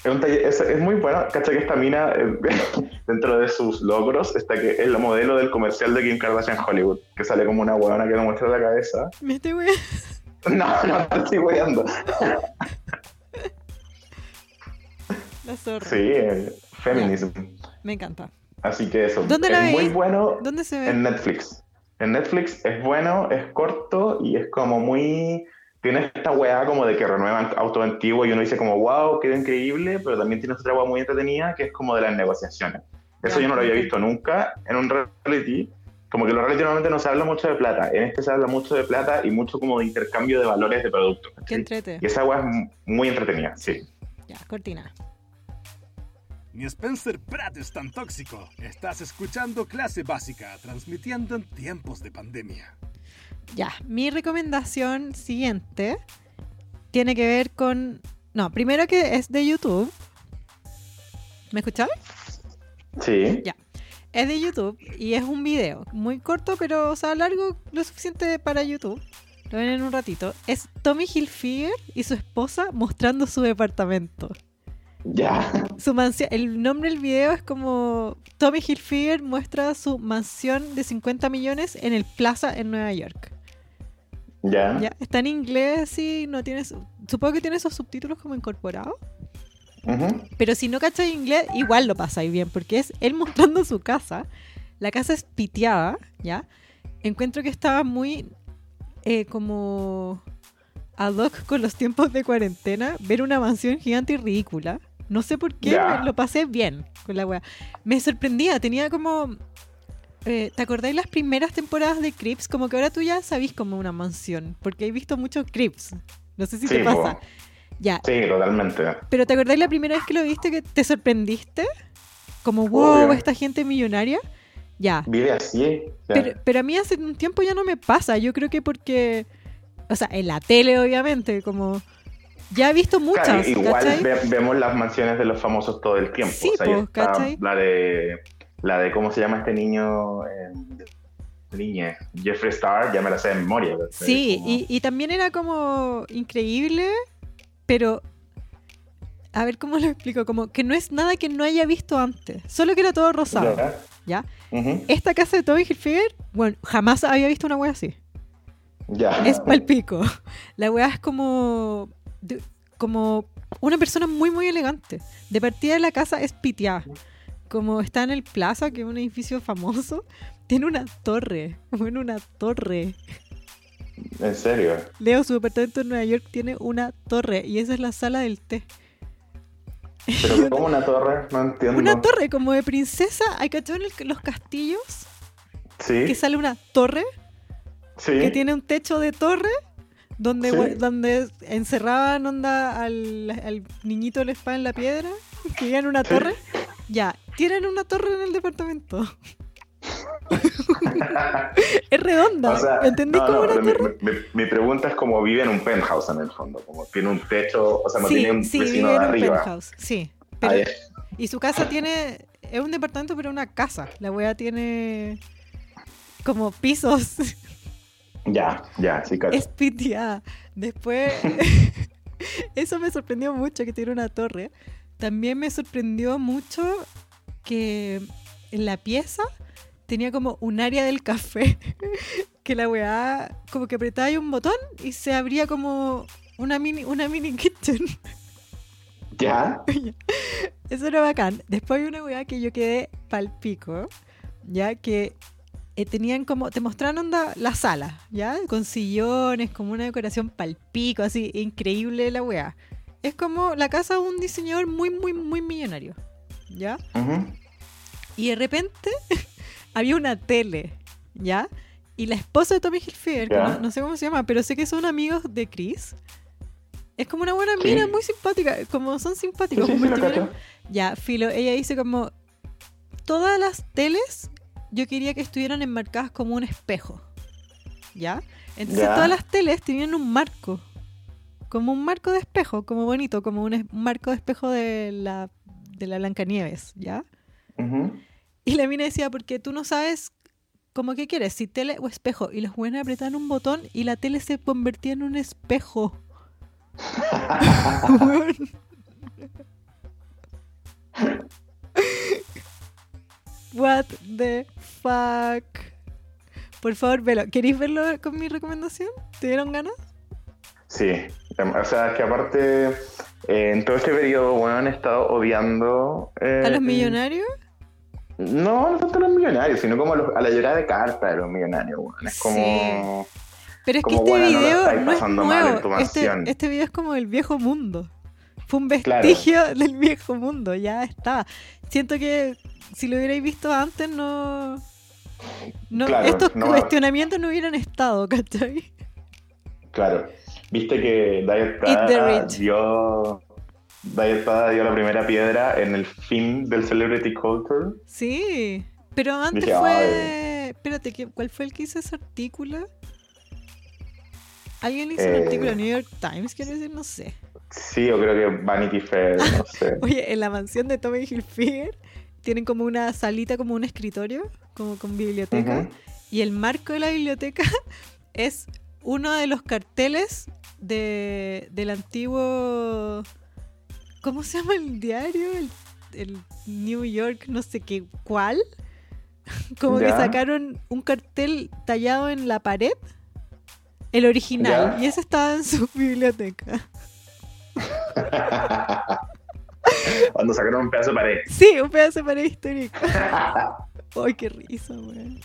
es, un taller- es, es muy bueno, ¿cachai? Que esta mina, eh, dentro de sus logros, está que es la modelo del comercial de Kim Kardashian Hollywood, que sale como una huevona que le muestra la cabeza. Me estoy weando. No, no te estoy weando. La zorra. Sí, eh, feminism. Me encanta. Así que eso. ¿Dónde la es muy bueno ¿Dónde se ve? en Netflix. En Netflix es bueno, es corto y es como muy... Tiene esta weá como de que renuevan autos antiguos y uno dice como, wow, quedó increíble, pero también tiene otra weá muy entretenida que es como de las negociaciones. Eso yo no lo había visto nunca en un reality. Como que los reality normalmente no se habla mucho de plata. En este se habla mucho de plata y mucho como de intercambio de valores de productos. Qué entrete. Y esa weá es muy entretenida, sí. Ya, cortina. Ni Spencer Pratt es tan tóxico. Estás escuchando clase básica, transmitiendo en tiempos de pandemia. Ya, mi recomendación siguiente tiene que ver con... No, primero que es de YouTube. ¿Me escuchabas? Sí. Ya. Es de YouTube y es un video muy corto, pero o sea, largo lo suficiente para YouTube. Lo ven en un ratito. Es Tommy Hilfiger y su esposa mostrando su departamento. Ya. Su mansión, el nombre del video es como Tommy Hilfiger muestra su mansión de 50 millones en el Plaza en Nueva York. Ya. Ya, está en inglés y no tiene, su- supongo que tiene esos subtítulos como incorporados. Pero si no cachas inglés, igual lo pasáis bien, porque es él mostrando su casa. La casa es piteada, ¿ya? Encuentro que estaba muy eh, como ad hoc con los tiempos de cuarentena, ver una mansión gigante y ridícula. No sé por qué, me- lo pasé bien con la wea. Me sorprendía, tenía como... eh, ¿Te acordáis las primeras temporadas de Crips? Como que ahora tú ya sabís como una mansión, porque he visto muchos Crips. No sé si Sí, te pasa. Ya, Sí, totalmente. pero ¿te acordás la primera vez que lo viste que te sorprendiste? Como, wow, Obvio. esta gente millonaria. Ya. Vive así. ya. Pero, pero a mí hace un tiempo ya no me pasa. Yo creo que porque, o sea, en la tele obviamente, como ya he visto muchas, Claro, igual vemos las mansiones de los famosos todo el tiempo. Sí, o sea, está ¿cachai? la de la de cómo se llama este niño eh, niña Jeffree Star, ya me la sé de memoria. Sí, Como- y, y también era como increíble, pero a ver cómo lo explico, como que no es nada que no haya visto antes, solo que era todo rosado, Ya. Esta casa de Tommy Hilfiger, bueno, jamás había visto una wea así. ya. Es palpico. La weá es como. de- como una persona muy, muy elegante. De partida de la casa es piteada. Como está en el Plaza, que es un edificio famoso, tiene una torre. Bueno, una torre. En serio. Leo, su departamento en Nueva York tiene una torre y esa es la sala del té. Pero como una torre, no entiendo. Una torre como de princesa. ¿Hay cachado en el- los castillos? Sí. Que sale una torre sí. que tiene un techo de torre donde, Sí. donde encerraban onda al, al niñito del espada en la piedra, que vive en una Sí. torre. Ya, tienen una torre en el departamento. es redonda. O sea, ¿Entendí no, como no, una mi- torre? Mi, mi pregunta es como vive en un penthouse en el fondo, como tiene un techo, o sea, no Sí, tiene un sí, vecino vive de en un arriba. penthouse. Sí. Pero, y su casa tiene. Es un departamento, pero una casa. La wea tiene como pisos. ya, ya, sí, cacho. es piteada. Después, eso me sorprendió mucho que tiene una torre. También me sorprendió mucho que en la pieza tenía como un área del café. que la weá, como que apretaba ahí un botón y se abría como una mini, una mini kitchen. Ya, Eso era bacán. Después hay una weá que yo quedé pal pico, ya que eh, tenían como, te mostraron onda la sala, ya, con sillones, como una decoración pal pico, así, increíble la weá. Es como la casa de un diseñador muy, muy, muy millonario, ya. Y de repente había una tele, ¿ya? Y la esposa de Tommy Hilfiger, que no, no sé cómo se llama, pero sé que son amigos de Chris. Es como una buena Sí. mina, muy simpática, como son simpáticos. sí, sí, cacho. Ya, Filo, ella dice como, todas las teles yo quería que estuvieran enmarcadas como un espejo, ¿ya? Entonces todas las teles tenían un marco. Como un marco de espejo, como bonito, como un, marco de espejo de la, de la Blancanieves, ¿ya? Y la mina decía, porque tú no sabes como qué quieres, si tele o espejo. Y los buenos apretaban un botón y la tele se convertía en un espejo. What the fuck. Por favor, velo. ¿Queréis verlo con mi recomendación? ¿Te dieron ganas? Sí, o sea, que aparte, eh, en todo este periodo, bueno, han estado odiando... eh, ¿A los millonarios? No, no tanto a los millonarios, sino como a, los- a la llorada de carta de los millonarios, bueno. Es como... Pero es que este bueno, no video estáis no es nuevo. Este, este video es como el viejo mundo. Fue un Claro. vestigio del viejo mundo, ya está. Siento que si lo hubierais visto antes, no. no Claro, estos no- cuestionamientos no hubieran estado, ¿cachai? Claro. Viste que Diet Prada dio... Diet Prada dio la primera piedra en el fin del Celebrity Culture. Sí. Pero antes Dije, fue. Espérate, ¿qué- ¿cuál fue el que hizo ese artículo? ¿Alguien hizo un Eh. artículo New York Times? Quiero decir, no sé. Sí, yo creo que Vanity Fair, no sé. Oye, en la mansión de Tommy Hilfiger tienen como una salita, como un escritorio, como con biblioteca. Y el marco de la biblioteca es uno de los carteles de, del antiguo. ¿Cómo se llama el diario? El, el New York, no sé qué, ¿cuál? Como que sacaron un cartel tallado en la pared, el original, Ya. y ese estaba en su biblioteca. Cuando sacaron un pedazo de pared. Sí, un pedazo de pared histórica. ¡Ay, qué risa, weón!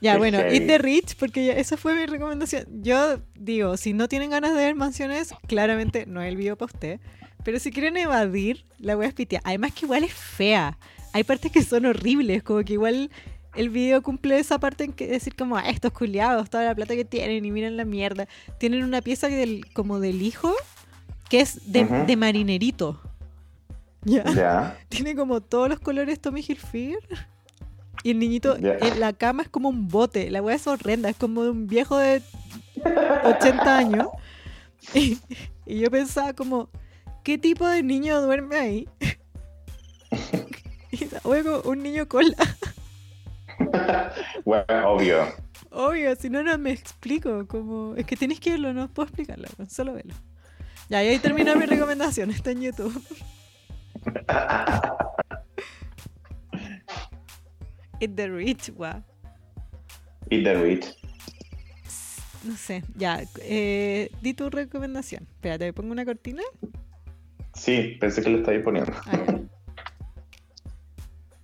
Ya, bueno, heavy. Eat the Rich, porque ya- esa fue mi recomendación. Yo digo, si no tienen ganas de ver mansiones, claramente no es el video para usted. Pero si quieren evadir, la voy a pitear. Además que igual es fea. Hay partes que son horribles, como que igual el video cumple esa parte en que decir como, ah, estos culiados, toda la plata que tienen y miren la mierda. Tienen una pieza del, como del hijo, que es de, Ujú. de marinerito. ¿Ya? ya. Tiene como todos los colores Tommy Hilfiger. Y el niñito en la cama es como un bote. La weá es horrenda. Es como de un viejo de 80 años. Y, y yo pensaba como, ¿qué tipo de niño duerme ahí? Y como un niño cola. Bueno, obvio. Obvio, si no, no me explico. Como... Es que tienes que verlo, no puedo explicarlo. Solo verlo. Ya, y ahí termina mi recomendación. Está en YouTube. Eat the Rich, guau. Eat the rich. No sé, ya. Eh, di tu recomendación. Espérate, ¿me pongo una cortina? Sí, pensé que lo estaba poniendo.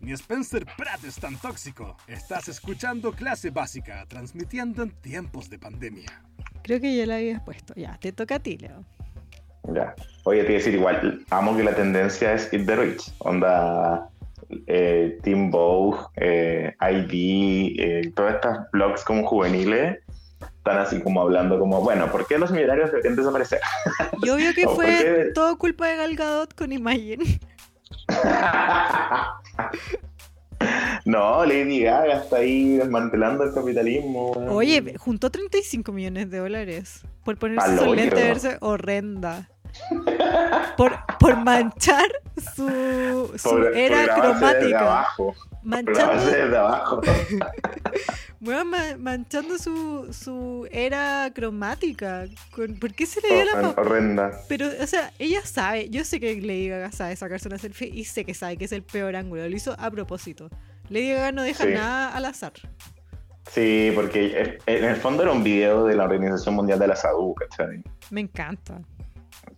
Ni Spencer Pratt es tan tóxico. Estás escuchando clase básica, transmitiendo en tiempos de pandemia. Creo que ya la habías puesto. Ya, te toca a ti, Leo. Ya. Oye, te iba a decir igual, amo que la tendencia es Eat the Rich. Onda eh, Team Vogue, eh, ID, eh, todas estas blogs como juveniles están así como hablando como, bueno, ¿por qué los millonarios deberían desaparecer? Y obvio que fue todo culpa de Gal Gadot con Imagine. no, Lady Gaga está ahí desmantelando el capitalismo. Oye, juntó 35 millones de dólares por ponerse lente verse horrenda. Por, por manchar su, su Por- por era cromática. abajo. Manchando, abajo. su, su era cromática. ¿Por qué se le dio la Horrenda. Pero, o sea, ella sabe, yo sé que Lady Gaga sabe sacarse una selfie y sé que sabe que es el peor ángulo, lo hizo a propósito. Lady Gaga no deja Sí. nada al azar. Sí, porque es- en el fondo era un video de la Organización Mundial de la Salud, ¿cachai? Me encanta.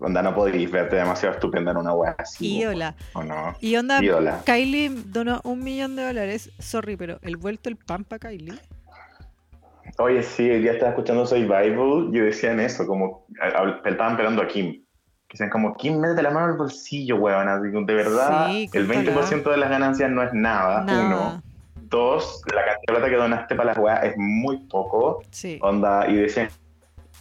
Onda no podéis verte demasiado estupenda en una wea así. Ídola. ¿O no? Y onda, Ídola. Kylie donó un millón de dólares. Sorry, pero el vuelto el pan para Kylie. Oye, sí, el día estaba escuchando Survival y decían eso, como estaban pelando a Kim. Que decían como, Kim, métete la mano al bolsillo, weón. Así de verdad, Sí, el córtala. 20% de las ganancias no es nada, Nada. uno. Dos, la cantidad de plata que donaste para las weas es muy poco. Sí. Onda, y decían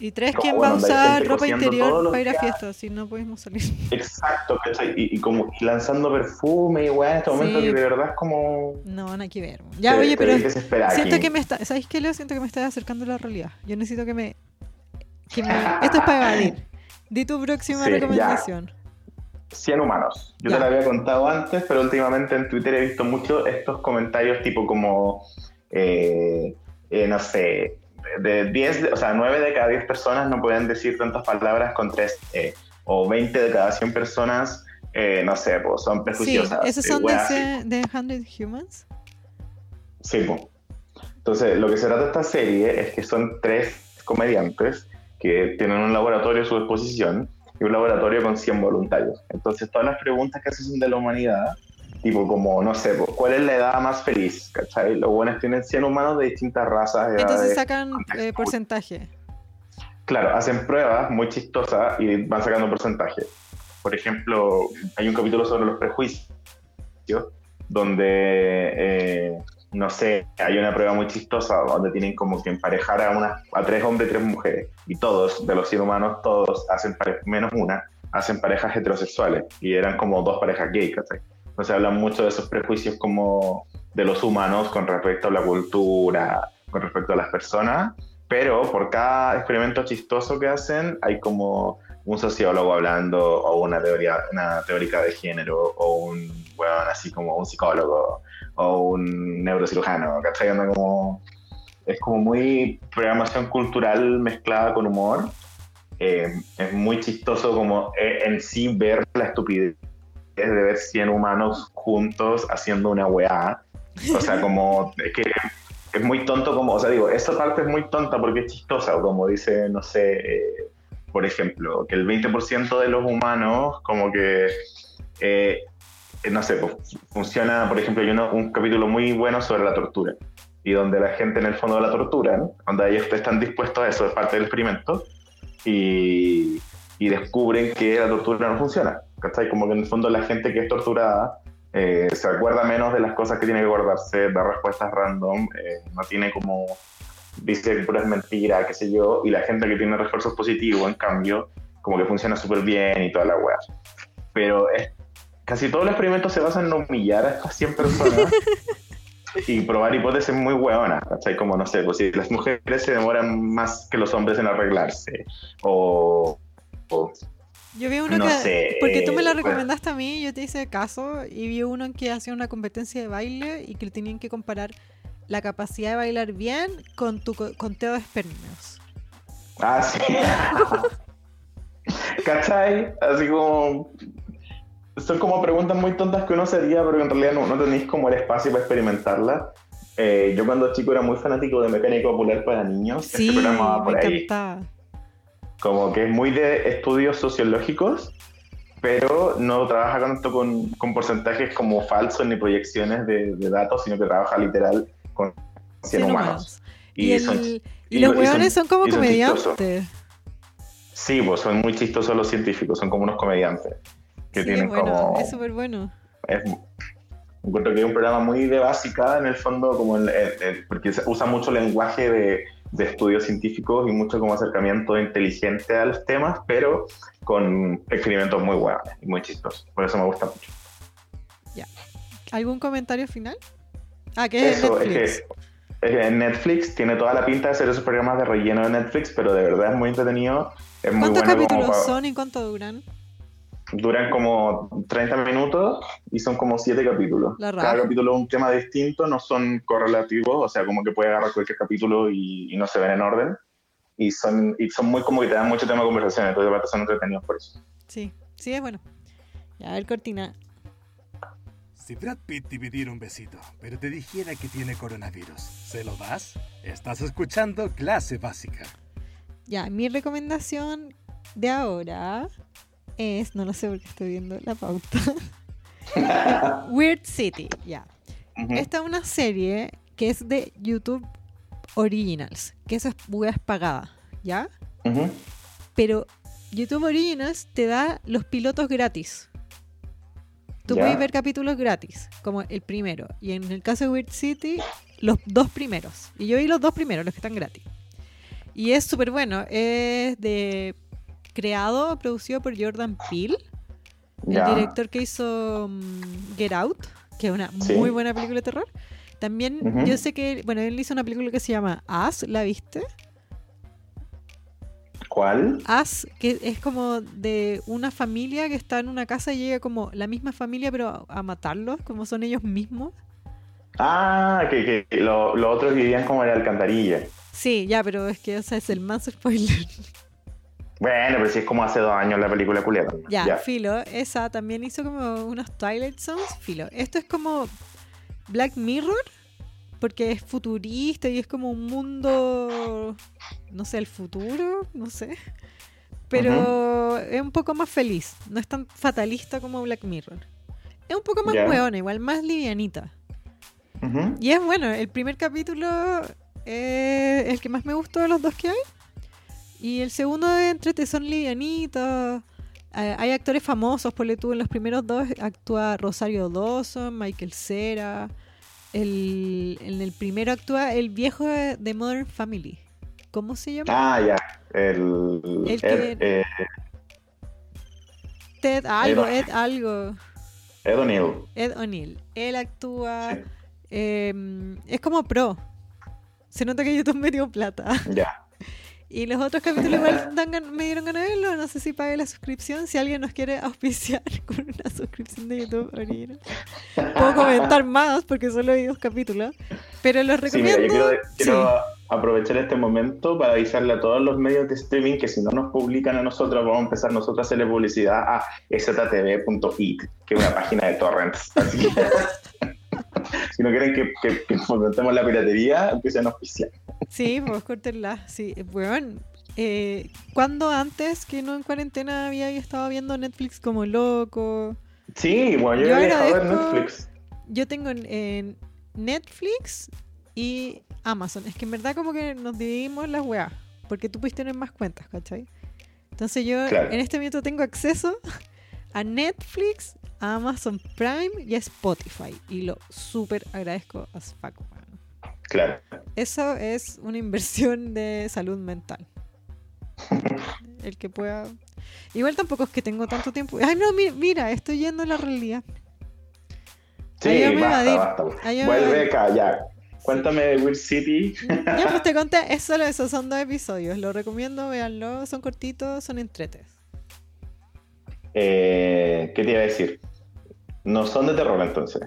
Y tres, ¿quién va a hay usar ropa interior para ir a fiestas si no podemos salir? Exacto. Y, y como y lanzando perfume y weá, en este Sí. momento que de verdad es como. No, nada que ver. Ya, te- oye, te pero siento aquí. que me está... ¿Sabéis qué, Leo? Siento que me estás acercando a la realidad. Yo necesito que me... Que me... Esto es para evadir. Di tu próxima Sí, ya. recomendación. 100 humanos. Yo Ya. te lo había contado antes, pero últimamente en Twitter he visto mucho estos comentarios tipo como, eh, eh, no sé, de 10, de- o sea, 9 de cada 10 personas no pueden decir tantas palabras con 3 E, o 20 de cada 100 personas, eh, no sé, pues son Sí, prejuiciosas. esos eh, son de, ese- de 100 Humans. Sí, po. Entonces, lo que se trata de esta serie es que son tres comediantes que tienen un laboratorio a su disposición y un laboratorio con 100 voluntarios. Entonces, todas las preguntas que hacen de la humanidad, tipo como, no sé, ¿cuál es la edad más feliz? ¿Cachai? Los buenos tienen 100 humanos de distintas razas, edades. Entonces sacan contexto. eh, porcentaje. Claro, hacen pruebas muy chistosas y van sacando porcentaje. Por ejemplo, hay un capítulo sobre los prejuicios, donde, eh, no sé, hay una prueba muy chistosa donde tienen como que emparejar a, una, a tres hombres y tres mujeres. Y todos, de los 100 humanos, todos hacen, menos una, hacen parejas heterosexuales. Y eran como dos parejas gay, ¿cachai? Entonces hablan mucho de esos prejuicios como de los humanos con respecto a la cultura, con respecto a las personas pero por cada experimento chistoso que hacen hay como un sociólogo hablando o una teoría una teórica de género o un weón así como un psicólogo o un neurocirujano ¿cachai? Como es como muy programación cultural mezclada con humor Eh, es muy chistoso como eh, en sí ver la estupidez de ver 100 humanos juntos haciendo una weá o sea como es que es muy tonto como, o sea, digo, esa parte es muy tonta porque es chistosa, o como dice, no sé, eh, por ejemplo, que el 20% de los humanos como que, eh, no sé, pues, funciona, por ejemplo, hay uno- un capítulo muy bueno sobre la tortura, y donde la gente en el fondo la tortura, ¿no? donde ellos están dispuestos a eso, es parte del experimento, y, y descubren que la tortura no funciona, ¿cachai? Como que en el fondo la gente que es torturada eh, se acuerda menos de las cosas que tiene que guardarse, da respuestas random, eh, no tiene como, dice puras mentiras, qué sé yo, y la gente que tiene refuerzos positivos, en cambio, como que funciona súper bien y toda la weá. Pero es, casi todos los experimentos se basan en humillar a estas 100 personas y probar hipótesis muy hueonas, ¿cachai? Como, no sé, pues si las mujeres se demoran más que los hombres en arreglarse, o... o Yo vi uno No que. sé, porque tú me bueno. recomendaste a mí, yo te hice caso y vi uno en que hacía una competencia de baile y que tenían que comparar la capacidad de bailar bien con tu co- conteo de espermios. Ah, sí. ¿Cachai? Así como. Son como preguntas muy tontas que uno se haría, pero que en realidad no, no tenéis como el espacio para experimentarlas. Eh, yo cuando chico era muy fanático de mecánica popular para niños. Sí, este programa me ahí. encantaba. Como que es muy de estudios sociológicos, pero no trabaja tanto con, con porcentajes como falsos ni proyecciones de, de datos, sino que trabaja literal con 100 Cien humanos. Y, Y, el- son y y los son- hueones son como son comediantes. Sí, pues son muy chistosos los científicos, son como unos comediantes. Que Sí, tienen bueno, como. es súper bueno. es- encuentro que es un programa muy de básica en el fondo, como el- el- porque usa mucho lenguaje de, de estudios científicos y mucho como acercamiento inteligente a los temas, pero con experimentos muy buenos y muy chistosos. Por eso me gusta mucho. ¿Algún comentario final? Ah, que es Eso, es Netflix. que, es que Netflix tiene toda la pinta de ser esos programas de relleno de Netflix, pero de verdad es muy entretenido. Es muy ¿Cuántos bueno como capítulos son y cuánto duran? Duran como 30 minutos y son como 7 capítulos. Cada capítulo es un tema distinto, no son correlativos, o sea, como que puede agarrar cualquier capítulo y, y no se ven en orden. Y son, y son muy como que te dan mucho tema de conversación, entonces aparte son entretenidos por eso. Sí, sí, es bueno. Ya, a ver, Cortina. Si Brad Pitt te pidiera un besito, pero te dijera que tiene coronavirus, ¿se lo das? Estás escuchando Clase Básica. Ya, mi recomendación de ahora es, no lo sé porque estoy viendo la pauta. Weird City, ya. Esta es una serie que es de YouTube Originals, que eso es web pagada, ¿ya? Pero YouTube Originals te da los pilotos gratis. Tú puedes ver capítulos gratis, como el primero. Y en el caso de Weird City, los dos primeros. Y yo vi los dos primeros, los que están gratis. Y es súper bueno. Es de creado, producido por Jordan Peele, el director que hizo mm, Get Out, que es una Sí. muy buena película de terror. También yo sé que, bueno, él hizo una película que se llama As, ¿la viste? ¿Cuál? As, que es como de una familia que está en una casa y llega como la misma familia pero a, a matarlos, como son ellos mismos. Ah, que, que lo- los otros vivían como en la alcantarilla. Sí, ya, pero es que o sea, es el más spoiler. Bueno, pero si es como hace dos años la película culera. Ya, filo, esa también hizo como unos Twilight Zones, filo. Esto es como Black Mirror, porque es futurista y es como un mundo, no sé, el futuro, no sé. Pero es un poco más feliz, no es tan fatalista como Black Mirror. Es un poco más hueona, igual más livianita. Y es bueno, el primer capítulo es el que más me gustó de los dos que hay. Y el segundo de entrete son livianitos. Eh, hay actores famosos, por tú en los primeros dos actúa Rosario Dawson, Michael Cera. El, en el primero actúa el viejo de de Modern Family. ¿Cómo se llama? Ah, ya. El. Que- eh, Ted algo, Ed- Ed algo. Ed O'Neill. Ed O'Neill. Él actúa... Sí. eh, es como pro. Se nota que YouTube metió plata. Ya. Y los otros capítulos igual dan me dieron ganas de verlo. No sé si pague la suscripción. Si alguien nos quiere auspiciar con una suscripción de YouTube original. Puedo comentar más porque solo hay dos capítulos. Pero los Sí, mira, recomiendo. yo quiero, quiero Sí. aprovechar este momento para avisarle a todos los medios de streaming que si no nos publican a nosotros, vamos a empezar nosotros a hacerle publicidad a ztv.it, que es una página de torrents. Así que, si no quieren que, que, que fomentemos la piratería, empiecen a auspiciar. Sí, pues córtenla. Sí, bueno. Eh, ¿Cuándo antes que no en cuarentena había estado viendo Netflix como loco? Sí, bueno, yo, Yo he dejado Netflix. Yo tengo en, en Netflix y Amazon. Es que en verdad como que nos dividimos las weas. Porque tú puedes tener más cuentas, ¿cachai? Entonces yo Claro. en este momento tengo acceso a Netflix, a Amazon Prime y a Spotify. Y lo súper agradezco a weón. Claro. Eso es una inversión de salud mental. El que pueda... Igual tampoco es que tengo tanto tiempo. Ay, no, mi- mira, estoy yendo a la realidad. Sí, Ayúdame basta, basta. A Vuelve acá, ya. Cuéntame de Weird City. Ya pues te conté, es solo eso, son dos episodios. Lo recomiendo, véanlo, son cortitos, son entretes. Eh, ¿Qué te iba a decir? No son de terror entonces,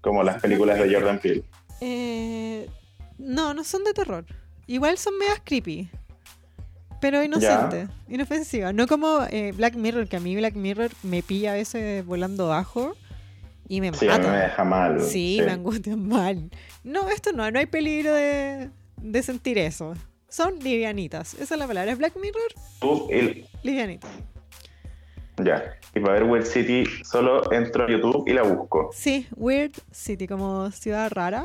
como las películas de Jordan Peele. Eh, no, no son de terror. Igual son medias creepy. Pero inocentes, inofensivas. No como eh, Black Mirror, que a mí Black Mirror me pilla a veces volando bajo y me Sí, a mí mata. me deja mal. Sí, me angustia mal. No, esto no, no hay peligro de, de sentir eso. Son livianitas. Esa es la palabra. Es Black Mirror, Tú, el- livianita. Ya. Y para ver Weird City, solo entro a YouTube y la busco. Sí, Weird City, como ciudad rara.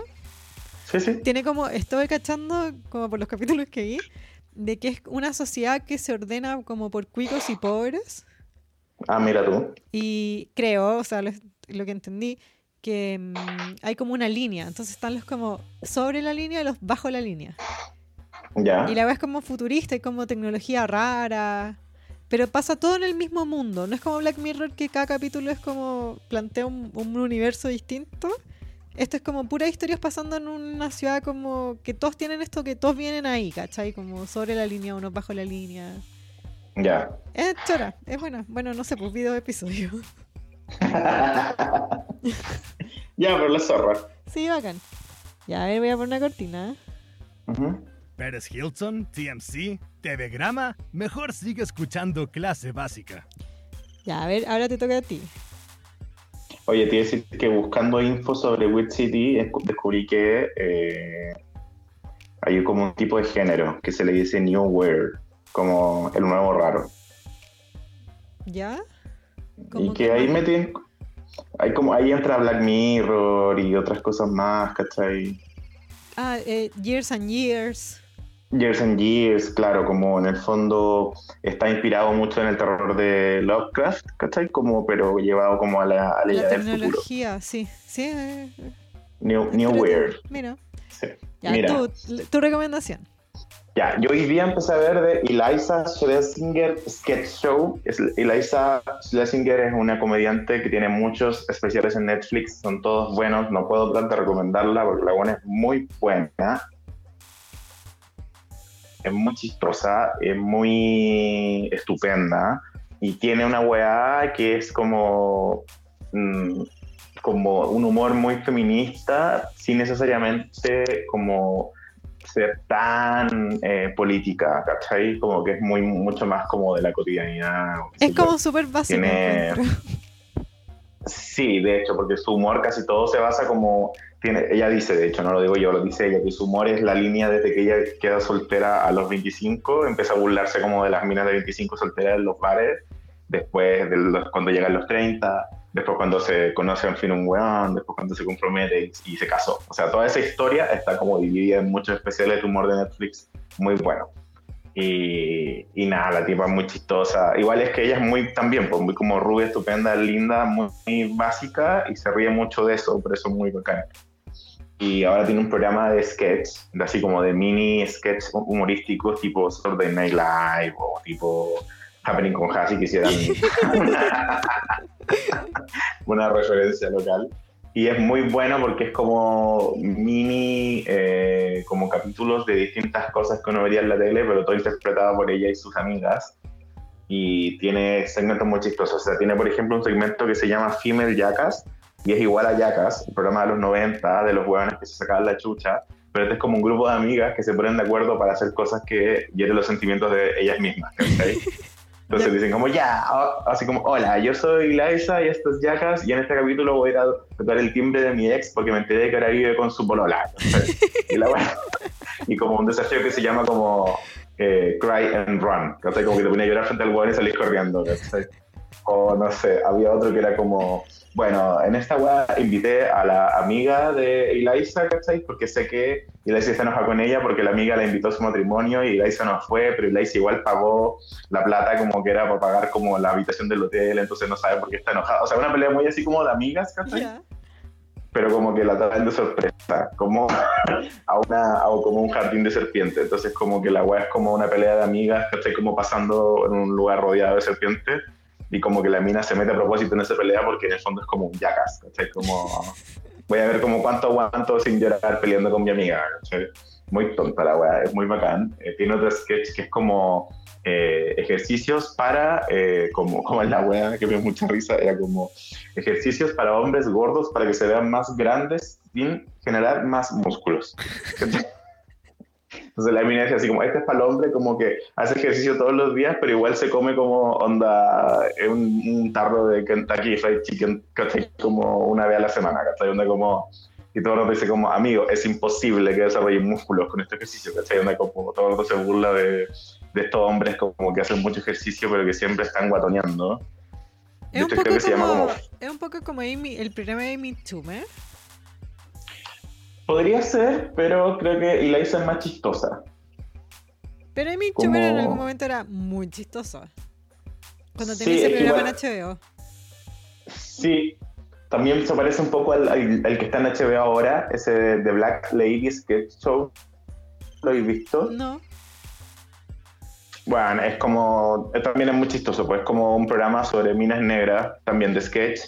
Sí, sí. Tiene como, estoy cachando, como por los capítulos que vi, de que es una sociedad que se ordena como por cuicos y pobres. Ah, mira tú. Y creo, o sea, lo, lo que entendí, que mm, hay como una línea. Entonces están los como sobre la línea y los bajo la línea. Ya. Y la ves como futurista y como tecnología rara. Pero pasa todo en el mismo mundo. No es como Black Mirror que cada capítulo es como plantea un, un universo distinto. Esto es como puras historias pasando en una ciudad como que todos tienen esto, que todos vienen ahí, ¿cachai? Como sobre la línea, uno bajo la línea. Ya. Es chora, es buena. Bueno, no sé, pues vi dos episodios. ya, pero la zorra. Sí, bacán. Ya, a ver, voy a poner una cortina. Ujú. Pérez Hilton, TMC, TV Grama, mejor sigue escuchando clase básica. Ya, a ver, ahora te toca a ti. Oye, te iba a decir que buscando info sobre Weird City escu- descubrí que eh, hay como un tipo de género que se le dice New Weird, como el nuevo raro. ¿Ya? Y ¿Cómo que ahí meten, hay como, ahí entra Black Mirror y otras cosas más, ¿cachai? Ah, eh, Years and Years. Years and Years, claro, como en el fondo está inspirado mucho en el terror de Lovecraft, ¿cachai? Como, pero llevado como a la, a la La idea del tecnología, sí. Sí, eh, eh, New, New entrete- Weird. Mira. Sí. Ya, Mira. tu recomendación. Ya, yo hoy día empecé a ver de Eliza Schlesinger Sketch Show. Eliza Schlesinger es una comediante que tiene muchos especiales en Netflix, son todos buenos, no puedo tanto recomendarla porque la buena es muy buena. Es muy chistosa, es muy estupenda y tiene una weá que es como, mm, como un humor muy feminista, sin necesariamente como ser tan eh, política, ¿cachai? Como que es muy mucho más como de la cotidianidad. Es como súper básico. Tiene... Sí, de hecho, porque su humor casi todo se basa como... Tiene, ella dice, de hecho, no lo digo yo, lo dice ella, que su humor es la línea desde que ella queda soltera a los 25, empieza a burlarse como de las minas de 25 solteras en los bares, después de los, cuando llegan los 30, después cuando se conoce en fin un weón, después cuando se compromete y, se casó. O sea, toda esa historia está como dividida en muchos especiales de humor de Netflix, muy bueno. Y, y, nada, la tipa es muy chistosa. Igual es que ella es muy también, pues, muy como rubia, estupenda, linda, muy, básica y se ríe mucho de eso, por eso es muy bacán. Y ahora tiene un programa de sketch, así como de mini sketch humorísticos tipo Saturday Night Live o tipo Happening con Hassie que hicieran una, referencia local. Y es muy bueno porque es como mini, eh, como capítulos de distintas cosas que uno vería en la tele, pero todo interpretado por ella y sus amigas. Y tiene segmentos muy chistosos. O sea, tiene, por ejemplo, un segmento que se llama Female Jackass, y es igual a Jackass, el programa de los 90, de los huevones que se sacaban la chucha, pero este es como un grupo de amigas que se ponen de acuerdo para hacer cosas que hieren los sentimientos de ellas mismas. Entonces dicen como, ya, así como, hola, yo soy Liza y esto es Jackass y en este capítulo voy a ir a tocar el timbre de mi ex porque me enteré que ahora vive con su polola. y, la, y como un desafío que se llama como eh, Cry and Run, como que te ponía a llorar frente al weón y salís corriendo. O no sé, había otro que era como bueno, en esta weá invité a la amiga de Eliza, ¿cachai? Porque sé que Eliza se enoja con ella porque la amiga la invitó a su matrimonio y Eliza no fue, pero Eliza igual pagó la plata como que era para pagar como la habitación del hotel, entonces no sabe por qué está enojada. O sea, una pelea muy así como de amigas, ¿cachai? Pero como que la traen de sorpresa, como a una, como un jardín de serpientes. Entonces como que la weá es como una pelea de amigas, ¿cachai? Como pasando en un lugar rodeado de serpientes y como que la mina se mete a propósito en esa pelea porque en el fondo es como un jackass, ¿cachai? Como, voy a ver como cuánto aguanto sin llorar peleando con mi amiga, ¿cachai? Muy tonta la weá, es muy bacán. Eh, tiene otro sketch que es como eh, ejercicios para, eh, como, como en la weá, que me dio mucha risa, era como ejercicios para hombres gordos para que se vean más grandes sin generar más músculos. Entonces la mina dice así como, este es para el hombre como que hace ejercicio todos los días, pero igual se come como onda un, un tarro de Kentucky Fried Chicken, Como una vez a la semana, ¿cachai? Onda como... Y todo el mundo dice como, amigo, es imposible que desarrolle músculos con este ejercicio, ¿cachai? Onda como todo el mundo se burla de, de estos hombres como que hacen mucho ejercicio, pero que siempre están guatoneando. Es un, poco como, es un poco como el programa de Amy Schumer. Podría ser, pero creo que la es más chistosa. Pero Amy Como... en algún momento era muy chistosa. Cuando tenía ese programa en HBO. Sí, también se parece un poco al, que está en HBO ahora, ese de Black Lady Sketch Show. ¿Lo habéis visto? No. Bueno, es como. También es muy chistoso, pues es como un programa sobre minas negras, también de sketch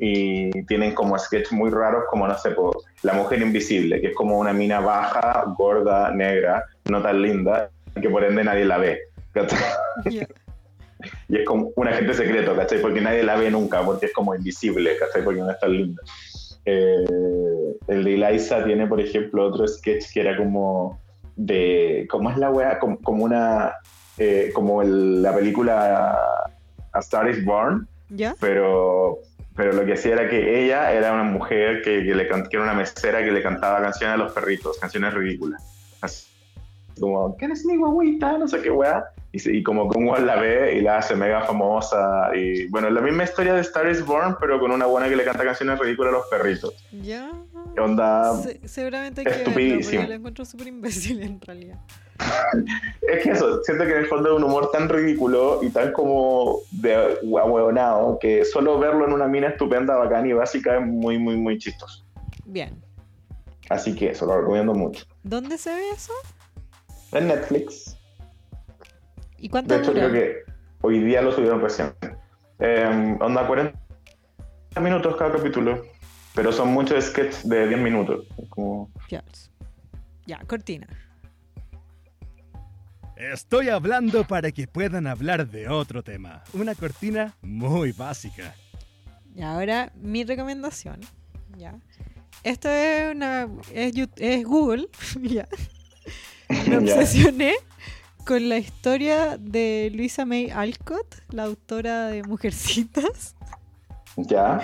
y tienen como sketches muy raros como, no sé, por La Mujer Invisible, que es como una mina baja, gorda, negra, no tan linda, que por ende nadie la ve. Y es como un agente secreto, ¿cachai? Porque nadie la ve nunca, porque es como invisible, ¿cachai? Porque no es tan linda. Eh, el de Eliza tiene, por ejemplo, otro sketch que era como de. ¿Cómo es la weá? Como, una. Eh, como la película A Star is Born. ¿Ya? Pero pero lo que hacía era que ella era una mujer que, le que era una mesera que le cantaba canciones a los perritos, canciones ridículas. Así, como, ¿qué eres mi guaguita? No sé qué weá. Y, y como que un la ve y la hace mega famosa. Y bueno, la misma historia de Star is Born, pero con una buena que le canta canciones ridículas a los perritos. Ya. ¿Qué onda? seguramente que estupidísimo. la encuentro súper imbécil en realidad. Es que eso, siento que en el fondo es un humor tan ridículo y tan como de ahueonado que solo verlo en una mina estupenda, bacán y básica es muy, muy, muy chistoso. Bien. Así que eso lo recomiendo mucho. ¿Dónde se ve eso? En Netflix. ¿Y cuánto De hecho, dura? creo que hoy día lo subieron recién. Eh, onda 40 minutos cada capítulo, pero son muchos sketches de 10 minutos. Como... Ya, cortina. Estoy hablando para que puedan hablar de otro tema. Una cortina muy básica. Y ahora mi recomendación. Ya. Esto es una. Es, Google. ya. Me obsesioné con la historia de Luisa May Alcott, la autora de Mujercitas. Ya,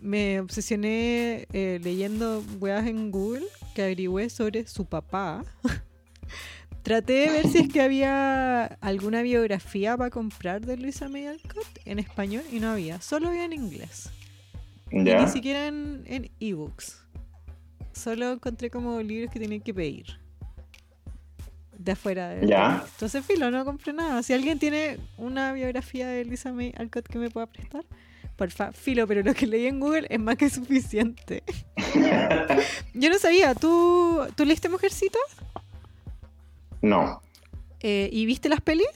Me obsesioné eh, leyendo weas en Google que averigüé sobre su papá. Traté de ver si es que había alguna biografía para comprar de Luisa May Alcott en español y no había, solo había en inglés. Y ni siquiera en en ebooks. Solo encontré como libros que tenía que pedir. De afuera de Ya. Entonces, filo, no compré nada. Si alguien tiene una biografía de Lisa May Alcott que me pueda prestar, porfa, filo, pero lo que leí en Google es más que suficiente. Yo no sabía, ¿tú, ¿tú leíste Mujercita? No. Eh, ¿Y viste las pelis?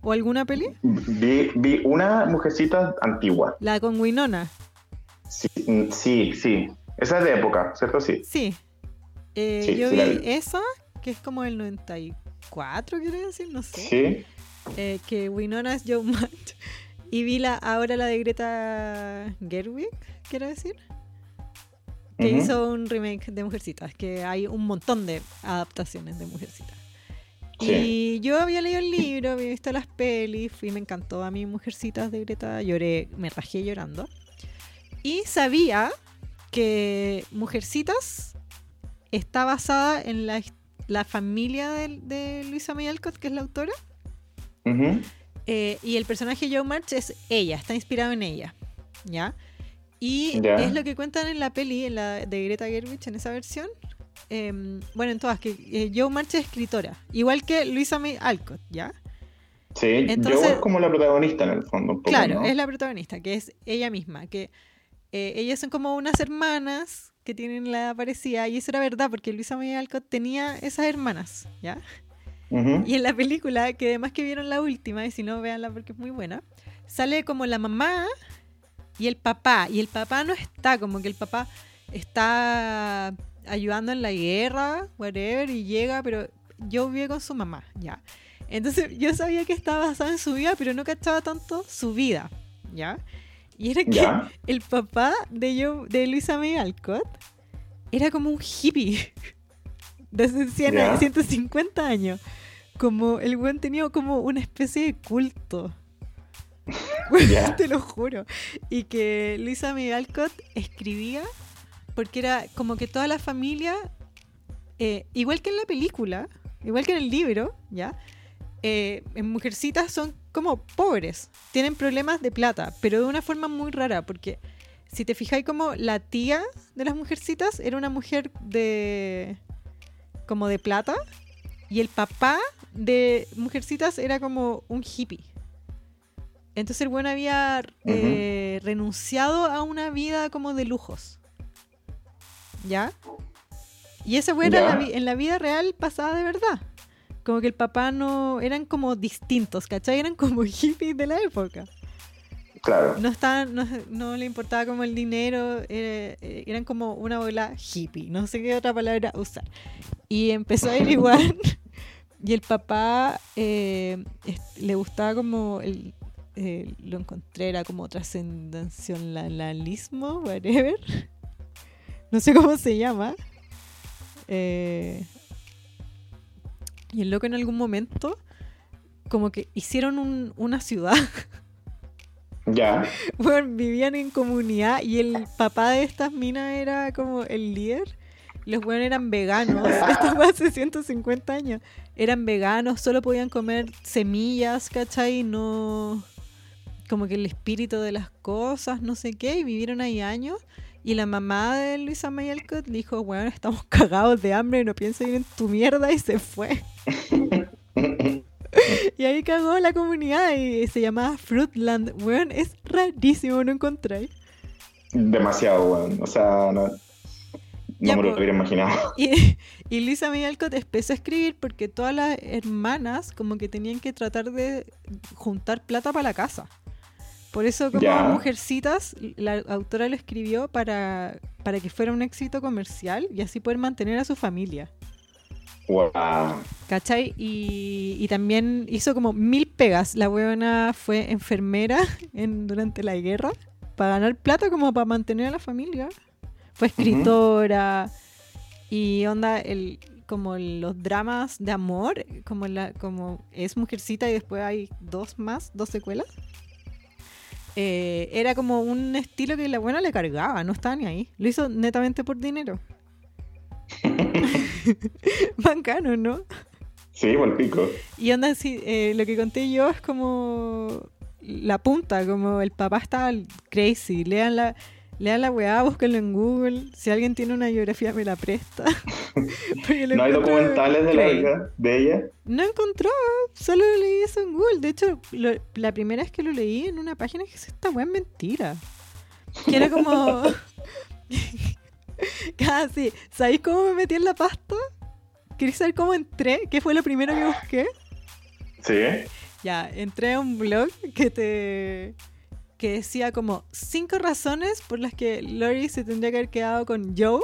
¿O alguna peli? Vi, vi una mujercita antigua. La con Winona. Sí, mm, sí, sí. Esa es de época, ¿cierto? Sí. Sí. Eh, Sí, yo sí vi vi. esa, que es como el 94, quiero decir, no sé. Sí. Eh, que Winona es Joe Matt. Y vi la, ahora la de Greta Gerwig, quiero decir. Que hizo un remake de Mujercitas, que hay un montón de adaptaciones de Mujercitas. Sí. Y yo había leído el libro, había visto las pelis, fui, me encantó a mí Mujercitas de Greta, lloré, me rajé llorando. Y sabía que Mujercitas está basada en la, la familia de, de Luisa May Alcott, que es la autora. Ujú. Eh, y el personaje Joe March es ella, está inspirado en ella, ¿ya? Y Ya. es lo que cuentan en la peli, en la de Greta Gerwig, en esa versión. Em, bueno, en todas, que eh, Joe March es escritora, igual que Luisa May Alcott, ¿ya? Sí, Entonces- yo es como la protagonista en el fondo. Un poco, claro, ¿no? es la protagonista, que es ella misma, que eh, ellas son como unas hermanas que tienen la edad parecida, y eso era verdad, porque Luisa May Alcott tenía esas hermanas, ¿ya? Y en la película, que además que vieron la última, y si no, véanla porque es muy buena, sale como la mamá y el papá. Y el papá no está, como que el papá está ayudando en la guerra, whatever, y llega, pero yo vive con su mamá, ya. Entonces yo sabía que estaba basada en su vida, pero no cachaba tanto su vida, ¿ya? Y era que Ya. el papá de, yo, de Luisa May Alcott era como un hippie de hace 100 Ya. años, 150 años. Como el buen tenía como una especie de culto. Te lo juro. Y que Luisa May Alcott escribía porque era como que toda la familia, eh, igual que en la película, igual que en el libro, ¿ya? Eh, en Mujercitas son como pobres, tienen problemas de plata, pero de una forma muy rara, porque si te fijáis como la tía de las Mujercitas era una mujer de... como de plata, y el papá de Mujercitas era como un hippie. Entonces el bueno había eh, renunciado a una vida como de lujos. ¿Ya? Y esa weá la vi- en la vida real pasada de verdad. Como que el papá no. eran como distintos, ¿cachai? Eran como hippies de la época. Claro. No estaban, no, no le importaba como el dinero, eh, eh, eran como una bola hippie, no sé qué otra palabra usar. Y empezó a averiguar y el papá eh, le gustaba como, el, eh, lo encontré, era como trascendencionalismo, whatever. No sé cómo se llama. Eh, y el loco en algún momento como que hicieron un- una ciudad Ya. bueno, vivían en comunidad y el papá de estas minas era como el líder. Los buenos eran veganos. Esto fue hace 150 años. Eran veganos, solo podían comer semillas, ¿cachai? No. Como que el espíritu de las cosas, no sé qué. Y vivieron ahí años. Y la mamá de Luisa May Alcott dijo: Bueno, estamos cagados de hambre, no pienso ir en tu mierda. Y se fue. Y ahí cagó la comunidad y se llamaba Fruitland. Weón, es rarísimo, ¿no encontráis? Demasiado, weón. O sea, no- No Ya, me lo po. hubiera imaginado. Y, y Lisa May Alcott empezó a escribir porque todas las hermanas como que tenían que tratar de juntar plata para la casa. Por eso como. Mujercitas, la autora lo escribió para, para que fuera un éxito comercial y así poder mantener a su familia. Wow. ¿Cachai? Y, y también hizo como mil pegas. La buena fue enfermera en, durante la guerra para ganar plata como para mantener a la familia. Fue escritora y onda el como los dramas de amor, como la como es mujercita y después hay dos más, dos secuelas. Eh, era como un estilo que la buena le cargaba, no estaba ni ahí. Lo hizo netamente por dinero. Bancano, ¿no? Sí, el pico. Y onda así, eh, lo que conté yo es como la punta, como el papá está crazy. Lean la, lean la weá, búsquenlo en Google. Si alguien tiene una biografía me la presta. Lo ¿No hay documentales de la vida de ella? No encontró, solo leí eso en Google. De hecho, lo- la primera vez que lo leí en una página que esta weá es mentira. Que era como. Casi. ¿Sabéis cómo me metí en la pasta? ¿Queréis saber cómo entré? ¿Qué fue lo primero que busqué? Sí. Ya, entré a un blog que te que decía como cinco razones por las que Lori se tendría que haber quedado con Joe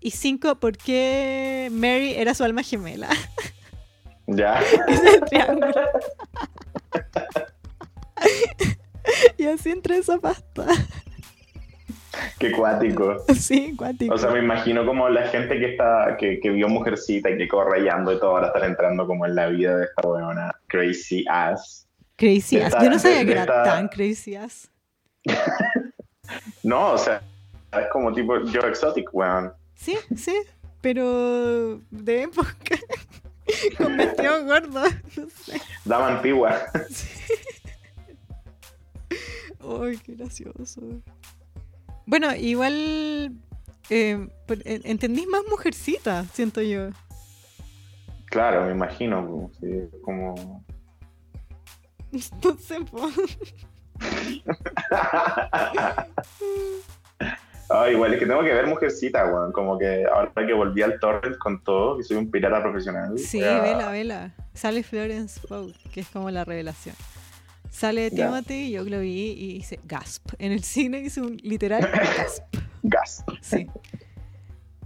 y cinco por qué Mary era su alma gemela. Ya. Y así entré a esa pasta. Qué cuático. Sí, cuático. O sea, me imagino como la gente que está, que, que vio Mujercita y que corre y todo, ahora están entrando como en la vida de esta weona crazy ass. crazy de ass. esta- Yo no sabía de- que de era esta- tan crazy ass. No, o sea, es como tipo Joe Exotic, weón. Sí, sí, pero de época. Con vestido gordo. No sé. Dama antigua. Ay, qué gracioso. Bueno, igual eh, en- entendís más mujercita, siento yo. Claro, me imagino. sí, como. No sé, po. Ah, igual es que tengo que ver Mujercita, weón. Como que ahora que volví al torrent con todo, que soy un pirata profesional. Sí, vela, vela. Sale Florence Pugh, que es como la revelación. Sale Ya. Timothy, yo lo vi y hice gasp. En el cine hice un literal gasp. Gas. Sí.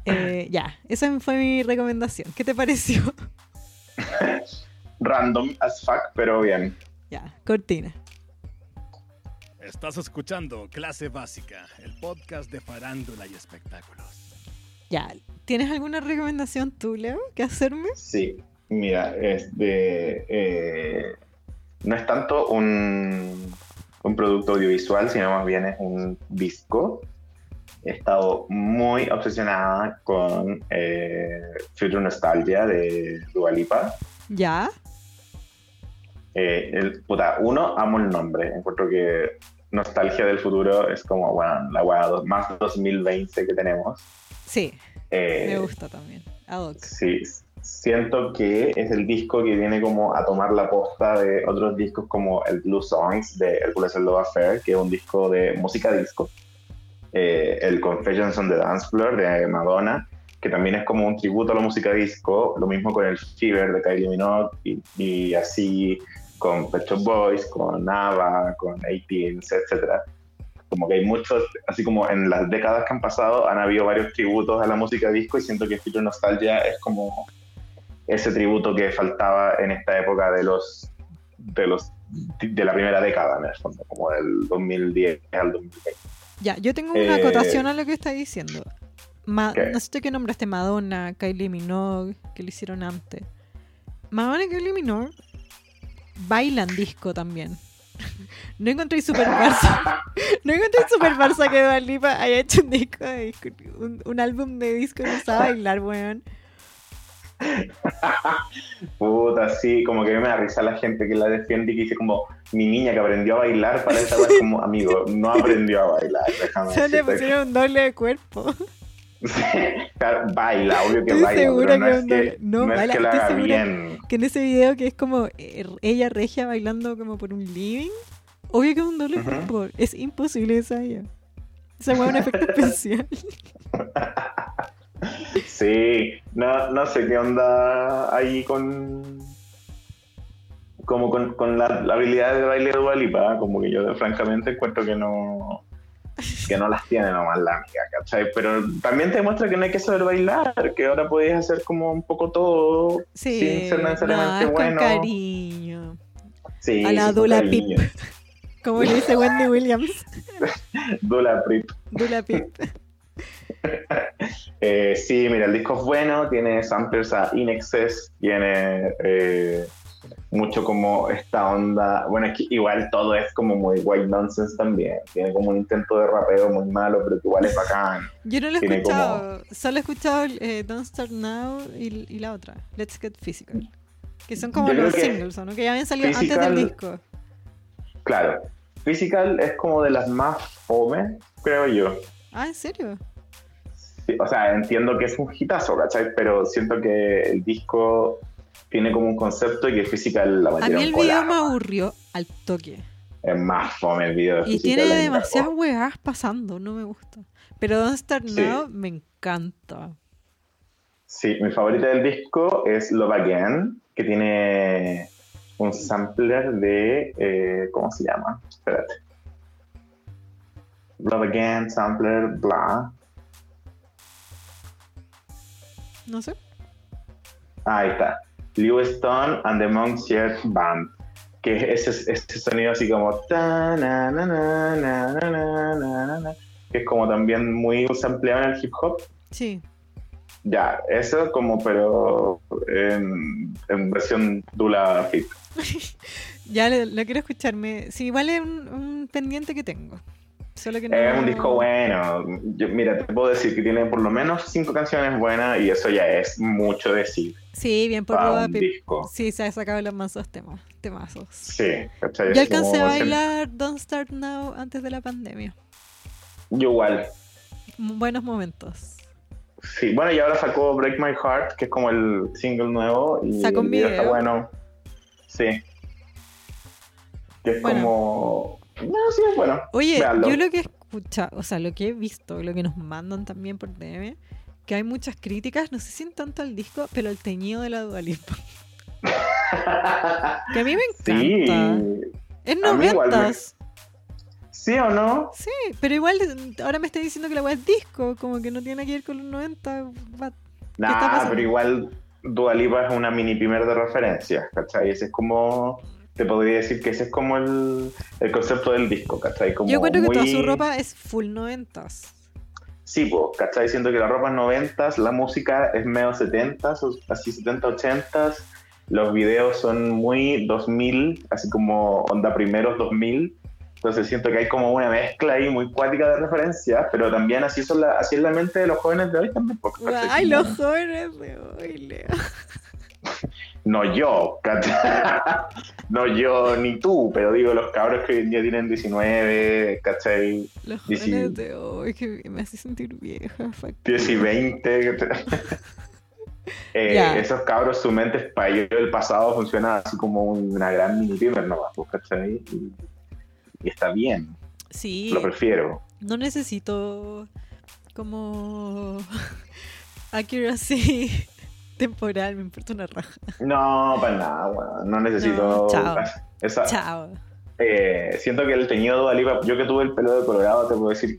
Eh, ya, esa fue mi recomendación. ¿Qué te pareció? Random as fuck, pero bien. Ya, cortina. Estás escuchando Clase Básica, el podcast de farándula y espectáculos. Ya, ¿tienes alguna recomendación tú, Leo, que hacerme? Sí, mira, es de. eh, no es tanto un, un producto audiovisual, sino más bien es un disco. He estado muy obsesionada con eh, Future Nostalgia de Dua Lipa. Ya, Eh, el, puta, uno, amo el nombre. Encuentro que Nostalgia del Futuro es como, bueno, la weá más 2020 que tenemos. sí, Eh, me gusta también. Ad. Sí, siento que es el disco que viene como a tomar la posta de otros discos como el Blue Songs de Hercules Love Affair, que es un disco de música disco. Eh, el Confessions on the Dance Floor de Madonna, que también es como un tributo a la música disco. Lo mismo con el Fever de Kylie Minogue y, y así con Pet Shop Boys, con Ava, con 18, etcétera como que hay muchos, así como en las décadas que han pasado, han habido varios tributos a la música disco y siento que Future Nostalgia es como ese tributo que faltaba en esta época de los de los de la primera década en el fondo, como del 2010 al 2020. Ya, yo tengo una Eh, acotación a lo que está diciendo. Ma- ¿Qué? no sé qué nombraste, Madonna, Kylie Minogue, que lo hicieron antes. Madonna y Kylie Minogue bailan disco también. No encontré super Barça. No encontré super Barça que Dua Lipa haya hecho un disco de disco, un, un álbum de disco que usaba bailar, weón. Puta, sí, como que me da risa la gente que la defiende y que dice como mi niña que aprendió a bailar para esa vez como amigo, no aprendió a bailar, déjame Se le decirte. pusieron un doble de cuerpo. Claro, baila, obvio que baila, pero no que es un que, no, no es baila, que la haga bien. Que en ese video que es como eh, ella regia bailando como por un living. Obvio que es un doble cuerpo. Es imposible esa ella. Esa es un efecto especial. Sí, no, no sé qué onda ahí con. Como con, con la, la habilidad de baile de Dualipa, como que yo francamente encuentro que no. Que no las tiene nomás la amiga, ¿cachai? Pero también te demuestra que no hay que saber bailar, que ahora podías hacer como un poco todo Sí, sin ser no, necesariamente es bueno. con cariño. Sí, A la con Dula. Pip. Como le dice Wendy Williams. Dula Pip. Dula Pip. Eh, sí, mira, el disco es bueno, tiene samplers a In Excess, tiene eh, mucho como esta onda. Bueno, es que igual todo es como muy white nonsense también. Tiene como un intento de rapeo muy malo, pero que igual es bacán. Yo no lo he Tiene escuchado. Solo he escuchado eh, Don't Start Now y, y la otra, Let's Get Physical. Que son como Yo los singles, ¿o ¿no? Que ya habían salido antes del disco. Claro, Physical es como de las más fome, creo yo. Ah, ¿en serio? Sí, o sea, entiendo que es un hitazo, ¿cachai? Pero siento que el disco tiene como un concepto y que Physical la A mí el video me aburrió al toque. Es más fome el video de Y tiene demasiadas cagó. weas pasando, no me gusta. Pero Don't Start Sí. Now me encanta. Sí, mi favorita del disco es Love Again, que tiene un sampler de. eh, ¿Cómo se llama? Espérate. Love Again, sampler, bla. No sé. Ah, ahí está. Lewiston and the Moncert Band. Que es ese, ese sonido así como. Que es como también muy sampleado en el hip hop. Sí. Ya, eso como, pero en, versión dula hip. ya, lo, quiero escucharme. Sí, igual es un pendiente que tengo. Solo que no. Es un disco bueno. Yo- mira, te puedo decir que tiene por lo menos cinco canciones buenas y eso ya es mucho decir Sí, bien por un disco. Sí, se ha sacado los mansos temas, temazos. Sí, ¿cachai? Yo alcancé a bailar Don't Start Now antes de la pandemia. Yo igual. Buenos momentos. Sí, bueno, y ahora sacó Break My Heart, que es como el single nuevo. Y Sacó un video video. está bueno. Sí. Que es Bueno. como. No, sí, es bueno. Oye, yo lo que he escuchado, o sea, lo que he visto, lo que nos mandan también por DM, que hay muchas críticas, no sé si en tanto al disco, pero el teñido de la Dualipa. Que a mí me Sí. encanta. Es A mí igual me- noventas. ¿Sí o no? Sí, pero igual ahora me está diciendo que la weá es disco, como que no tiene que ver con los 90. va- está Nah, pasando? pero igual Dua Lipa es una mini primer de referencia, ¿cachai? Ese es como, te podría decir que ese es como el, el concepto del disco, ¿cachai? Como Yo encuentro que toda muy- su ropa es full noventas. Sí, pues, ¿cachai? Siento que la ropa es noventas, la música es medio setentas, así 70, 80 los videos son muy 2000, así como onda primeros 2000, entonces siento que hay como una mezcla ahí muy cuática de referencias, pero también así, son la, así es la mente de los jóvenes de hoy también. pues. Ay, Como- los jóvenes de hoy, Leo. No yo, ¿cachai? no yo ni tú, pero digo los cabros que hoy en día tienen 19, ¿cachai? Los Y sí. jóvenes de hoy, que me hace sentir vieja. fuck. 10 y 20. ¿cachai? Eh, Ya. Esos cabros, su mente es para ellos el pasado funciona así como una gran mini primer nomás, pues, ¿cachai? Y, y está bien, Sí, lo prefiero. no necesito como accuracy temporal, me importa una raja. No, para nada, weón, no necesito. No, chao. esa- Chao. eh, siento que el teñido de Dua Lipa, yo que tuve el pelo de colorado, te puedo decir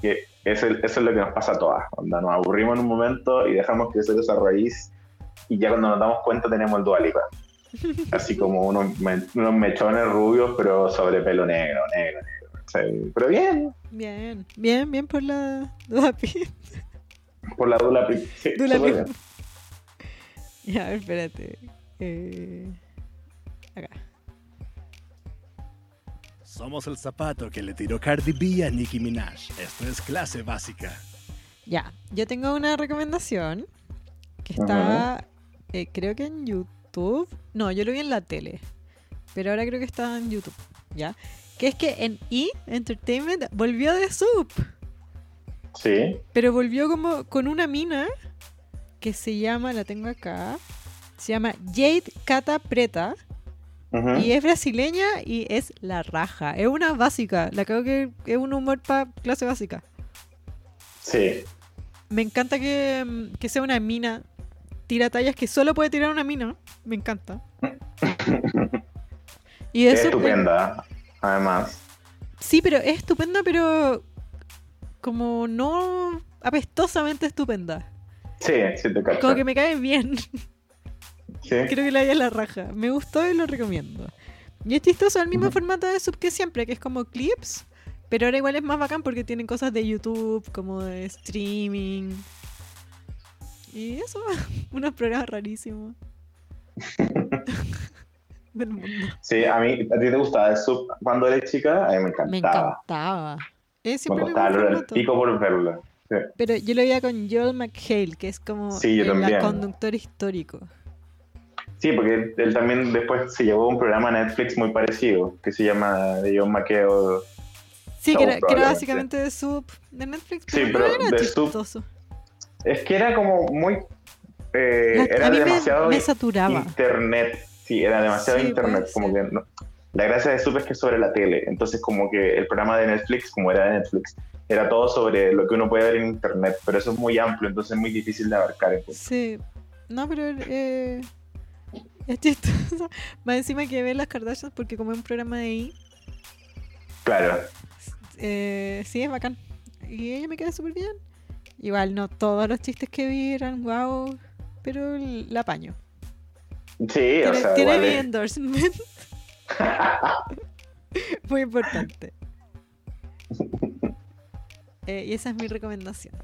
que eso, eso es lo que nos pasa a todas. Onda, nos aburrimos en un momento y dejamos crecer esa raíz y ya cuando nos damos cuenta tenemos el Dua Lipa. Así como unos, me- unos mechones rubios, pero sobre pelo negro, negro, negro. Pero bien, Bien, bien, bien por la Dua Pip. por la Dula Pi- sí, Dula súper Pip. bien. Ya, espérate. Eh, acá. Somos el zapato que le tiró Cardi B a Nicki Minaj. Esto es clase básica. Ya, yo tengo una recomendación que está, eh, creo que en YouTube. No, yo lo vi en la tele, pero ahora creo que está en YouTube, ¿ya? Que es que en E! Entertainment volvió de Soup, Sí, pero volvió como con una mina que se llama, la tengo acá, se llama Jade Cata Preta y es brasileña y es la raja. Es una básica, la creo que es un humor para clase básica. sí. Me encanta que, mm, que sea una mina. Tira tallas que solo puede tirar una mina. Me encanta. Y Es estupenda, además. Sí, pero es estupenda, pero como no apestosamente estupenda. Sí, sí te cacho. Como que me cae bien. Sí. Creo que la hay a la raja. Me gustó y lo recomiendo. Y es chistoso el mismo formato de sub que siempre, que es como clips. Pero ahora igual es más bacán porque tienen cosas de YouTube, como de streaming. Y eso, unos programas rarísimos. Del mundo. Sí, a mí, a ti te gustaba el sub cuando eres chica, a mí me encantaba. Me encantaba. Me siempre el costaba mismo el pico por verlo. Sí. Pero yo lo veía con Joel McHale, que es como Sí, el conductor histórico. Sí, porque él también después se llevó un programa a Netflix muy parecido, que se llama The John McHale. Sí, que era, que era probablemente. básicamente de sub de Netflix, Sí, pero, no pero era de Sub- chistoso. Es que era como muy... eh, era me- demasiado me, saturaba. internet. Sí, era demasiado Sí, internet. Como ser. que no- La gracia de Sub es que es sobre la tele. Entonces como que el programa de Netflix, como era de Netflix, era todo sobre lo que uno puede ver en internet. Pero eso es muy amplio, entonces es muy difícil de abarcar. entonces. Sí. No, pero eh, es chistoso. Más encima que ver las Kardashians, porque como es un programa de ahí, Claro. eh, sí es bacán. Y ella me queda súper bien. Igual no todos los chistes que vi eran wow, pero la apaño. Sí, Tiene, o sea, tiene mi endorsement. Muy importante. Eh, y esa es mi recomendación.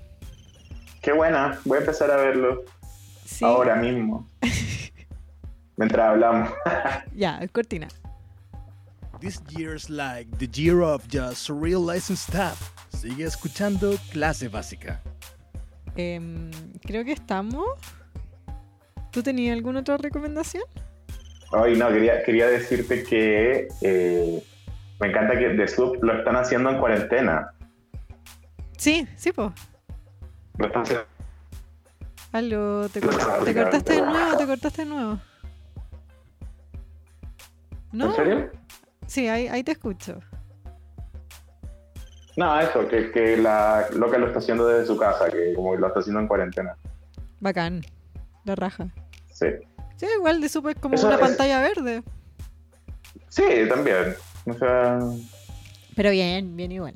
Qué buena. Voy a empezar a verlo Sí, ahora mismo. Mientras hablamos. Ya, cortina. This year's like the year of just real licensed staff. Sigue escuchando clase básica. Em, creo que estamos. ¿Tú tenías alguna otra recomendación? Ay, no, quería, quería decirte que eh, me encanta que The Sub lo están haciendo en cuarentena. Sí, sí, po. Lo están haciendo- Aló, te, cor- te cortaste de nuevo, te cortaste de nuevo. ¿No? ¿En serio? Sí, ahí, ahí te escucho. No, eso, que, que la loca lo está haciendo desde su casa, que como que lo está haciendo en cuarentena. Bacán. La raja. Sí. Sí, igual de súper como Eso una es- pantalla verde. Sí, también. O sea, Pero bien, bien igual.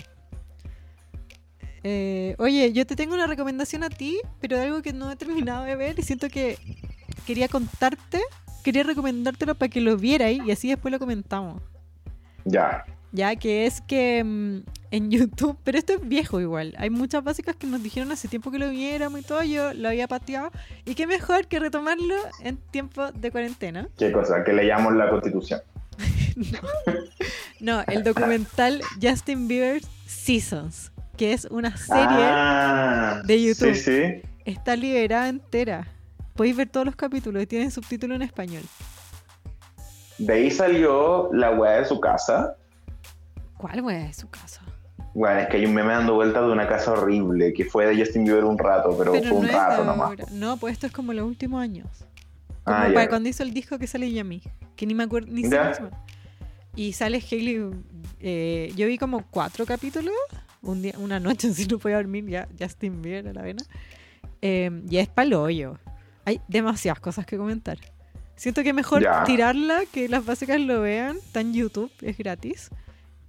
Eh, oye, yo te tengo una recomendación a ti, pero de algo que no he terminado de ver y siento que quería contarte, quería recomendártelo para que lo vieras y así después lo comentamos. ya. Ya que es que mm, en YouTube, pero esto es viejo igual, hay muchas básicas que nos dijeron hace tiempo que lo viéramos y todo, yo lo había pateado y qué mejor que retomarlo en tiempo de cuarentena. ¿Qué cosa? Que leamos la constitución. No, el documental Justin Bieber Seasons, que es una serie, Ah, de YouTube. Sí, sí. está liberada entera. Podéis ver todos los capítulos y tienen subtítulo en español. De ahí salió la weá de su casa. ¿Cuál wea es su casa? Bueno, es que hay un meme dando vueltas de una casa horrible que fue de Justin Bieber un rato, pero, Pero fue no un es rato nomás. No, pues esto es como los últimos años. Como Ah, para cuando hizo el disco que sale Yami. Que ni me acuerdo, ni sé se llama. Y sale Hailey. eh, yo vi como cuatro capítulos. Un día, una noche, si no podía dormir, ya Justin Bieber a la vena. Eh, y es palo hoyo. Hay demasiadas cosas que comentar. Siento que es mejor tirarla, que las básicas lo vean. Está en YouTube, es gratis.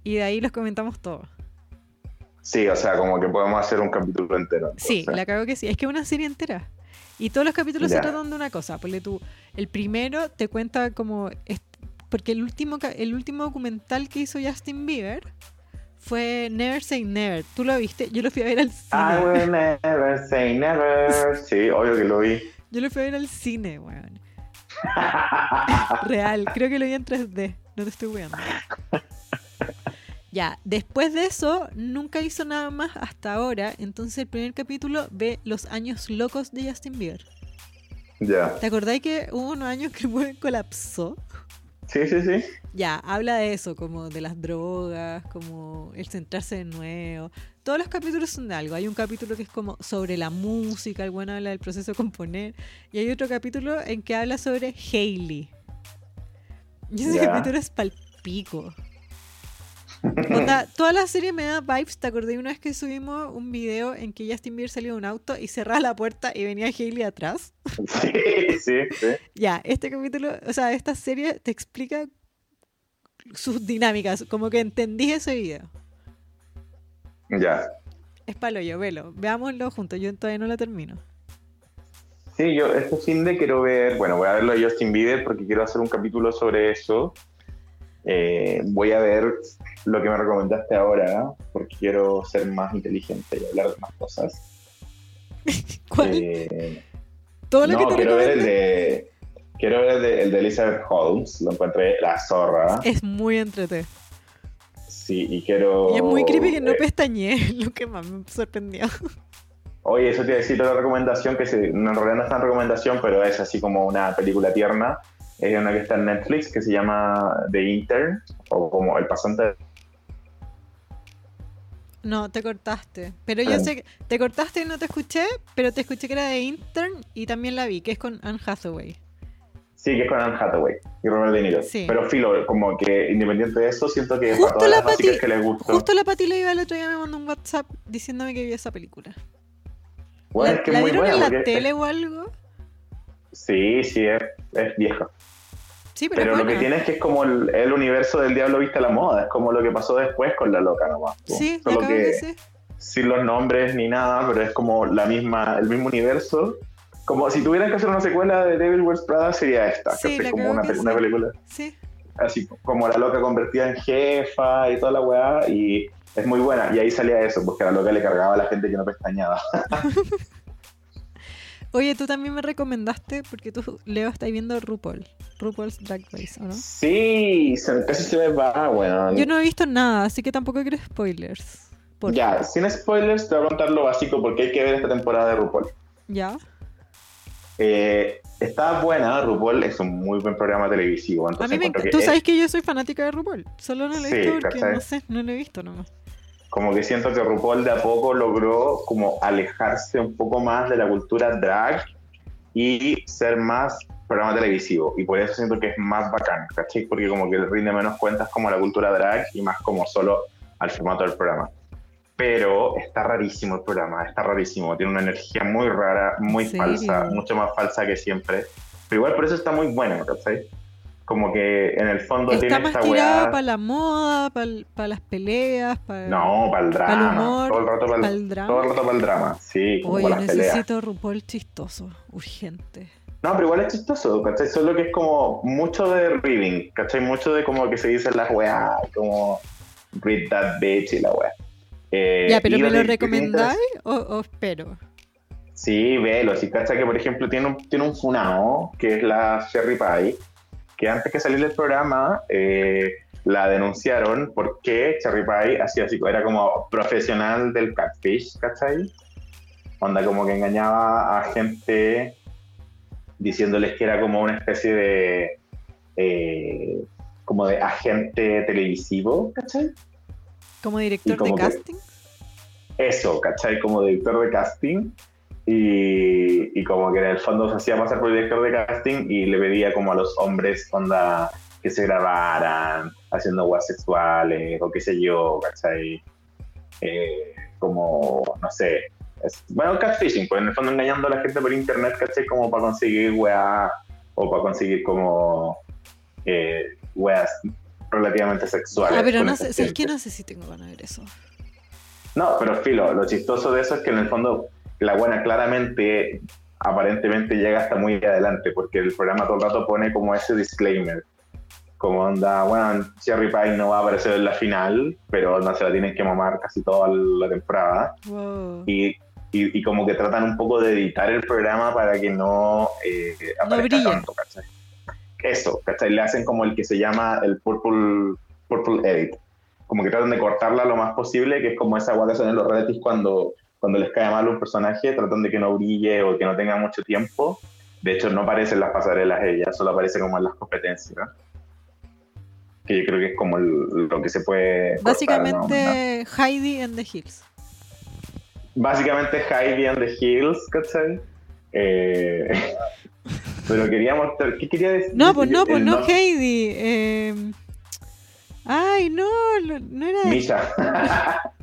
Y de ahí los comentamos todos. Sí, o sea, como que podemos hacer un capítulo entero. Sí, la cago que sí. Es que es una serie entera. Y todos los capítulos se tratan de una cosa. Ponle tú, el primero te cuenta como... Porque el último, el último documental que hizo Justin Bieber fue Never Say Never. ¿Tú lo viste? Yo lo fui a ver al cine. I will never say never. Sí, obvio que lo vi. Yo lo fui a ver al cine, weón. Real. Creo que lo vi en 3D. No te estoy weando. Ya, después de eso, nunca hizo nada más hasta ahora. Entonces, el primer capítulo ve los años locos de Justin Bieber. ya. ¿Te acordáis que hubo unos años que el colapsó? Sí, sí, sí. Ya, habla de eso, como de las drogas, como el centrarse de nuevo. Todos los capítulos son de algo. Hay un capítulo que es como sobre la música, el bueno habla del proceso de componer. Y hay otro capítulo en que habla sobre Hailey. Y ese capítulo es palpico. Onda, toda la serie me da vibes. ¿Te acordé una vez que subimos un video en que Justin Bieber salió de un auto y cerraba la puerta y venía Hailey atrás? Sí, sí, sí. Ya, este capítulo, o sea, esta serie te explica sus dinámicas. Como que entendí ese video. Ya. Es palo yo, velo. Veámoslo juntos. Yo todavía no lo termino. Sí, yo este fin de quiero ver, bueno, voy a verlo de Justin Bieber porque quiero hacer un capítulo sobre eso. Eh, voy a ver lo que me recomendaste ahora porque quiero ser más inteligente y hablar de más cosas. ¿Cuál? Eh, Todo lo no, que te quiero ver el de, quiero ver el de, el de Elizabeth Holmes, lo encontré la zorra. es muy entrete. Sí, y quiero... Y es muy creepy que no eh, pestañeé, lo que más me sorprendió. Oye, eso te iba a decir otra recomendación que se, no, en realidad no es tan recomendación, pero es así como una película tierna. Es una que está en Netflix que se llama The Intern o como El pasante. No, te cortaste. Pero yo Ah. sé que te cortaste y no te escuché, pero te escuché que era de Intern y también la vi, que es con Anne Hathaway. Sí, que es con Anne Hathaway y Robert De Niro. Sí. Pero filo, como que independiente de eso, siento que Justo para todas la las Pati- que les gustó. Justo la Pati Leiva el otro día me mandó un WhatsApp diciéndome que vio esa película. Bueno, ¿La, es que es la muy vieron buena en la porque- tele o algo? Sí, sí, es, es vieja. Sí, pero, Pero lo que tiene es que es como el, el universo del diablo viste a la moda. Es como lo que pasó después con la loca nomás. Sí, Solo que decir. sin los nombres ni nada, pero es como la misma, el mismo universo. Como si tuvieran que hacer una secuela de Devil Wears Prada sería esta, Sí, la como una, que una sí. película Sí. así como la loca convertida en jefa y toda la weá y es muy buena y ahí salía eso, porque la loca le cargaba a la gente que no pestañaba. Oye, tú también me recomendaste, porque tú, Leo, estás viendo RuPaul. RuPaul's Drag Race, ¿o no? Sí, se- casi se me va, weón. Yo no he visto nada, así que tampoco quiero spoilers. Por Ya, sin spoilers te voy a contar lo básico porque hay que ver esta temporada de RuPaul. ¿Ya? Eh, está buena, RuPaul es un muy buen programa televisivo. A mí me que Tú es- sabes que yo soy fanática de RuPaul. Solo no lo he Sí, visto porque, no sé, no lo he visto nomás. Como que siento que RuPaul de a poco logró como alejarse un poco más de la cultura drag y ser más programa televisivo. Y por eso siento que es más bacán, ¿cachai? Porque como que rinde menos cuentas como a la cultura drag y más como solo al formato del programa. Pero está rarísimo el programa, está rarísimo. Tiene una energía muy rara, muy falsa, mucho más falsa que siempre. Pero igual por eso está muy bueno, ¿cachai? Como que en el fondo Está tiene más esta tirado weá... para la moda, para las peleas, para No, para el drama. humor, todo el rato para el, drama. todo el rato para el drama. Sí, como Oye, las peleas. necesito RuPaul chistoso, urgente. No, pero igual es chistoso, ¿cachai? Solo que es como mucho de reading, ¿cachai? Mucho de como que se dicen las weas, como read that bitch y la wea. Eh, ya, pero ¿me lo recomendáis o, o espero? Sí, velo. Si cachai que, por ejemplo, tiene un, tiene un funao, que es la Sherry Pie, que antes que salir del programa eh, la denunciaron porque Cherry Pie hacía así, era como profesional del catfish, ¿cachai? Onda como que engañaba a gente diciéndoles que era como una especie de eh, como de agente televisivo, ¿cachai? ¿Como director de como casting? eso, ¿cachai? Como director de casting. Y, y como que en el fondo se hacía pasar por director de casting y le pedía como a los hombres onda que se grabaran haciendo guas sexuales o qué sé yo, ¿cachai? Eh, como, no sé. es- bueno, catfishing, pues en el fondo engañando a la gente por internet, ¿cachai? Como para conseguir weas o para conseguir como eh, weas relativamente sexuales. Ah, pero no sé, ¿sabes gente. que no sé si tengo ganas de ver eso. No, pero filo, lo chistoso de eso es que en el fondo la buena claramente, aparentemente llega hasta muy adelante, porque el programa todo el rato pone como ese disclaimer, como onda, bueno, Cherry Pie no va a aparecer en la final, pero no se la tienen que mamar casi toda la temporada, Wow. y, y, y como que tratan un poco de editar el programa para que no, eh, aparezca brille. tanto, ¿cachai? Eso, ¿cachai? Le hacen como el que se llama el Purple, purple Edit, como que tratan de cortarla lo más posible, que es como esa hacen en los realities cuando, cuando les cae mal un personaje, tratan de que no brille o que no tenga mucho tiempo. De hecho, no aparece en las pasarelas ella, solo aparece como en las competencias. ¿no? Que yo creo que es como el- lo que se puede. cortar, ¿no? Básicamente Heidi and the Hills. Básicamente Heidi and the Hills, ¿cachai? Eh, pero quería mostrar. ¿Qué quería decir? No, pues no, pues no Heidi. eh, Ay, no, no era. Misha.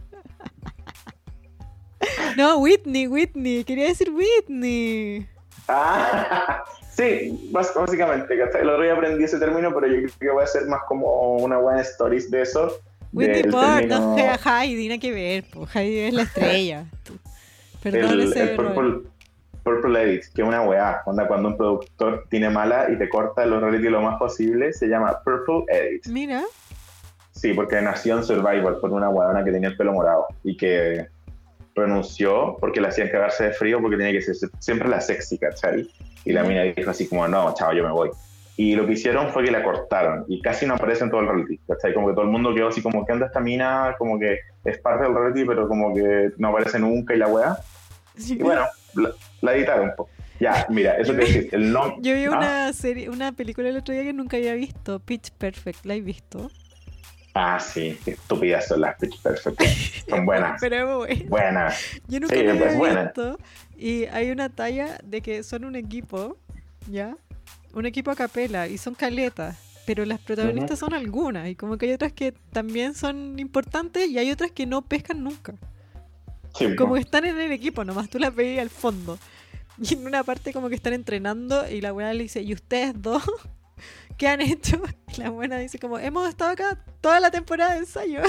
No, Whitney, Whitney. Quería decir Whitney. Ah, sí, básicamente. ¿cachai? El otro día aprendí ese término, pero yo creo que voy a hacer más como una buena stories de eso. Whitney Ford, término- no sea Heidi, nada que ver. po. Heidi es la estrella. Perdón el, ese el purple, purple Edit, que es una weá. Onda, cuando un productor tiene mala y te corta los reality lo más posible, se llama Purple Edit. Mira, Sí, porque nació en Survivor por una weona que tenía el pelo morado y que renunció porque le hacían cagarse de frío porque tenía que ser siempre la sexy, ¿cachai? Y la mina dijo así como, no, chao, yo me voy. Y lo que hicieron fue que la cortaron y casi no aparece en todo el reality, ¿cachai? Como que todo el mundo quedó así como, ¿qué onda esta mina? Como que es parte del reality, pero como que no aparece nunca y la weá. Y bueno, la, la editaron un poco. Ya, mira, eso te decir, el nombre... yo vi una serie, una película el otro día que nunca había visto, Pitch Perfect. ¿La he visto? Ah, sí, qué estúpidas son las Pitch Perfect. Son buenas, Pero buenas. Yo nunca Sí, la había es buena. visto. Y hay una talla de que son un equipo, ¿ya? Un equipo a capela y son caletas. Pero las protagonistas son algunas. Y como que hay otras que también son importantes y hay otras que no pescan nunca. Sí, Como que están en el equipo nomás, tú las veías al fondo. Y en una parte como que están entrenando y la buena le dice, ¿y ustedes dos? ¿Qué han hecho? Y la buena dice como, hemos estado acá toda la temporada de ensayo.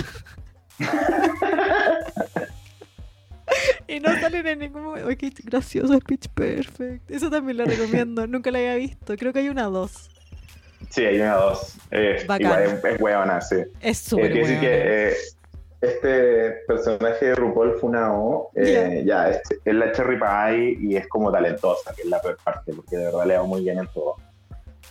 y no salen en ningún momento. Qué gracioso es Pitch Perfect. Eso también lo recomiendo, nunca la había visto. Creo que hay una dos. Sí, hay una dos. Igual, es, es hueona, sí. Es Eh, súper decir buena. que eh, este personaje de RuPaul Funao, eh, ya, es, es la Cherry Pie y es como talentosa, que es la peor parte, porque de verdad le va muy bien en todo.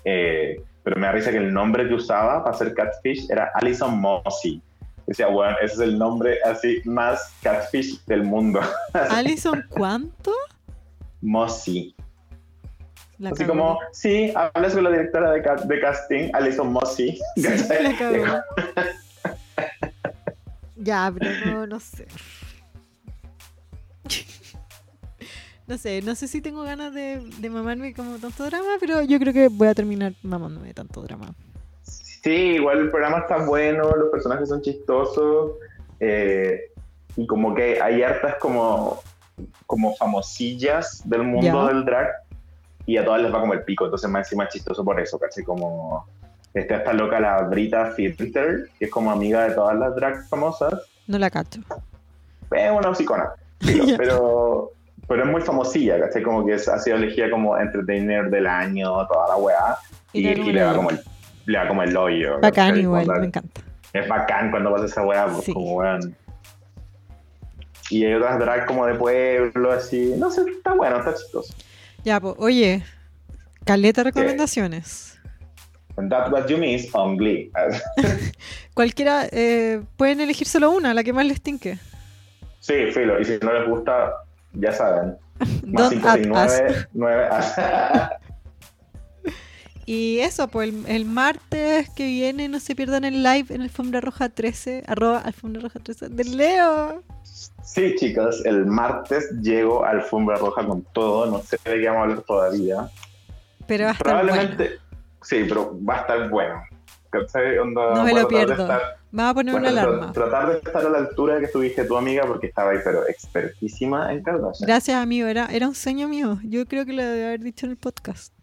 Eh, pero me da risa que el nombre que usaba para hacer Catfish era Alison Mossy. Decía, bueno, ese es el nombre así más Catfish del mundo. ¿Alison cuánto? Mossy. La Así como, sí, hablas con la directora de, ca- de casting, Alison Mossy. Ya, pero no, no sé. No sé, no sé si tengo ganas de, de mamarme como tanto drama, pero yo creo que voy a terminar mamándome tanto drama. Sí, igual el programa está bueno, los personajes son chistosos eh, y como que hay hartas como, como famosillas del mundo Ya. del drag y a todas les va como el pico, entonces más encima es chistoso por eso, casi como está esta loca la Brita Filter, que es como amiga de todas las drag famosas, No la cacho. es una psicona, pero, pero es muy famosilla, ¿cachai? Como que es- ha sido elegida como entertainer del año, toda la weá, Y y, le y va como el, le va como el hoyo. Bacán igual, me encanta. es bacán cuando pasa esa weá, pues Sí. como weón. Y hay otras drag como de pueblo, así. No sé, está bueno, está chistoso. Ya, pues, oye, caleta recomendaciones. And that's what you miss on Glee. Cualquiera, eh, pueden elegir solo una, la que más les tinque. sí, filo. Y si no les gusta, ya saben. Más Don't add us. 569 9 Y eso, pues el, el martes que viene no se pierdan el live en Alfombra Roja 13, arroba Alfombra Roja 13 del Leo. Sí, chicos, el martes llego a Alfombra Roja con todo. No sé de qué vamos a hablar todavía. Pero va a estar bueno. Probablemente. Sí, pero va a estar bueno. No me lo de pierdo. estar- Vamos a poner Bueno, una alarma. tratar de estar a la altura que estuviste tu amiga porque estaba ahí, pero expertísima en Kardashian. Gracias, amigo. Era, era un sueño mío. Yo creo que lo debe haber dicho en el podcast.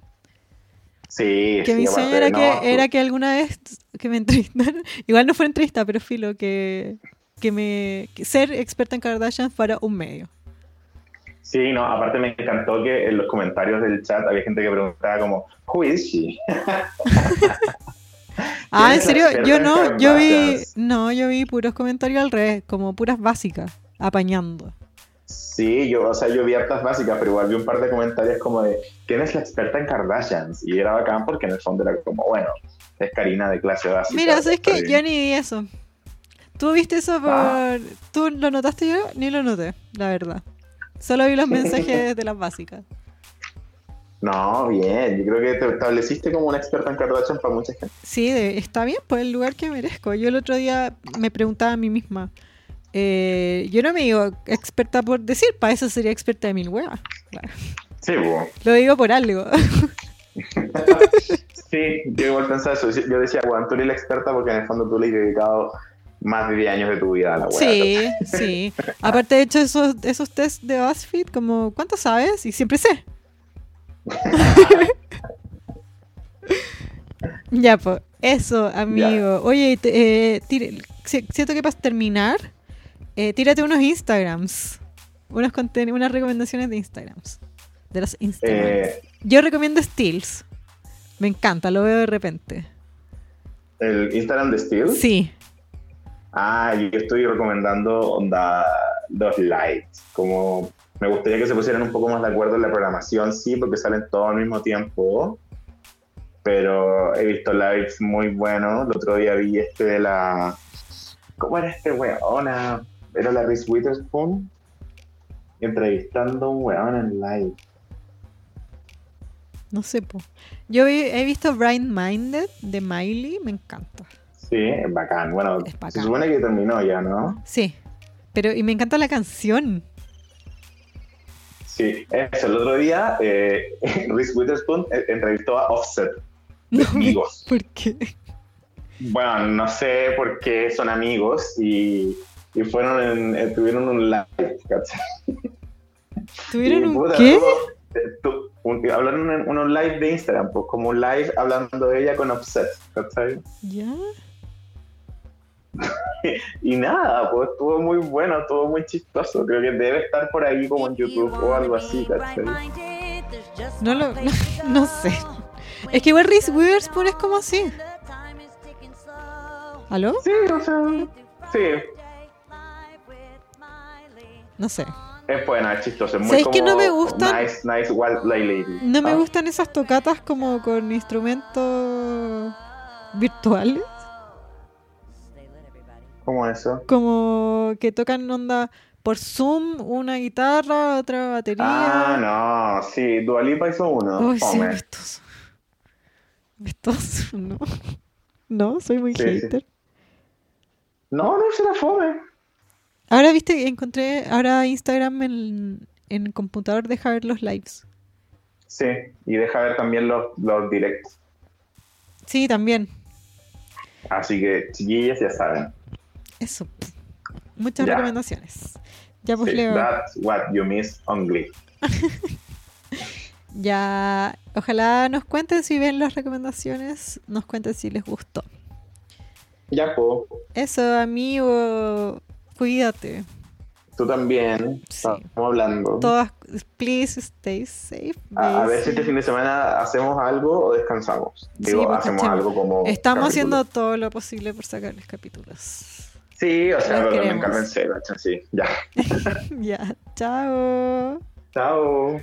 Sí, Que sí, mi sueño era, no, que, era que alguna vez que me entrevistaran, igual no fue entrevista, pero filo, que, que me que ser experta en Kardashian fuera un medio. Sí, no, aparte me encantó que en los comentarios del chat había gente que preguntaba como, ¿Who is she? Ah, en es serio, yo no, yo vi, no, yo vi puros comentarios al revés, como puras básicas, apañando. Sí, yo, o sea, yo vi hartas básicas, pero igual vi un par de comentarios como de, ¿quién es la experta en Kardashians? Y era bacán porque en el fondo era como, bueno, es Karina de clase básica. Mira, ¿sabes está qué? bien. Yo ni vi eso. ¿Tú viste eso por... Ah. ¿Tú lo notaste yo? Ni lo noté, la verdad. Solo vi los mensajes de las básicas. No, bien, yo creo que te estableciste como una experta en Kardashian para mucha gente. Sí, de- está bien, pues el lugar que merezco. Yo el otro día me preguntaba a mí misma. eh, yo no me digo experta por decir, para eso sería experta de mil. Claro. Sí, bo. Lo digo por algo. Sí, yo igual pensaba eso. Yo decía, bueno, tú eres la experta porque en el fondo tú le has dedicado más de 10 años de tu vida a la wea. Sí, sí. Aparte he hecho esos, esos test de BuzzFeed, como, ¿cuánto sabes? Y siempre sé. ya, pues, eso, amigo. Oye, eh, siento que para terminar, eh, tírate unos Instagrams. Unos unas recomendaciones de Instagrams. De los Instagrams. Eh, Yo recomiendo Steels. Me encanta, lo veo de repente. el Instagram de Steel. Sí. Ah, yo estoy recomendando onda, los lights. Como me gustaría que se pusieran un poco más de acuerdo en la programación, sí, porque salen todos al mismo tiempo. Pero he visto lives muy buenos. El otro día vi este de la. ¿Cómo era este weona? Era la Reese Witherspoon entrevistando a un weón en live. No sé, po. Yo he visto Bright Minded de Miley, me encanta. Sí, es bacán. Bueno, Es se supone que terminó ya, ¿no? Sí. Pero, y me encanta la canción. Sí, eso. El otro día, eh, Reese Witherspoon eh, entrevistó a Offset, No, amigos. ¿Por qué? Bueno, no sé por qué son amigos y, y fueron en, eh, tuvieron un live, ¿cachai? ¿Tuvieron Y, un qué? eh, tu- un- hablaron en unos live de Instagram, pues como un live hablando de ella con Offset, ¿cachai? ¿Ya? Y nada, pues estuvo muy bueno, estuvo muy chistoso. Creo que debe estar por ahí como en YouTube o algo así, ¿cachai? No lo- no sé. Es que igual Reese Witherspoon es como así. ¿Aló? Sí, o sea, sí, No sé. es buena, es chistoso. Es muy ¿Sabes que no me gustan? Nice, nice wild lady. No me Ah, gustan esas tocatas como con instrumentos virtuales. ¿Cómo eso? Como que tocan onda por Zoom, una guitarra, otra batería. Ah, no, sí, Dualipa hizo uno. Ay, sí, fome. vestoso. Vestoso, no. No, soy muy Sí, sí. hater. No, no se la fome. Ahora viste, encontré, ahora Instagram en, en el computador deja ver los lives. Sí, y deja ver también los, los directs. Sí, también. Así que, chiquillas, ya saben. Eso. Muchas recomendaciones. Ya pues Sí, Leo. that's what you miss on Glee. Ya, ojalá nos cuenten si ven las recomendaciones, nos cuenten si les gustó. Ya, po. Eso, amigo, cuídate. Tú también. Sí. Estamos hablando. Todas, please stay safe. A, a ver si este fin de semana hacemos algo o descansamos. Digo, porque hacemos estamos- algo como. Estamos haciendo todo lo posible por sacarles capítulos. Sí, o sea, Los me encárguense. Sí, ya. ya, chao. Chao.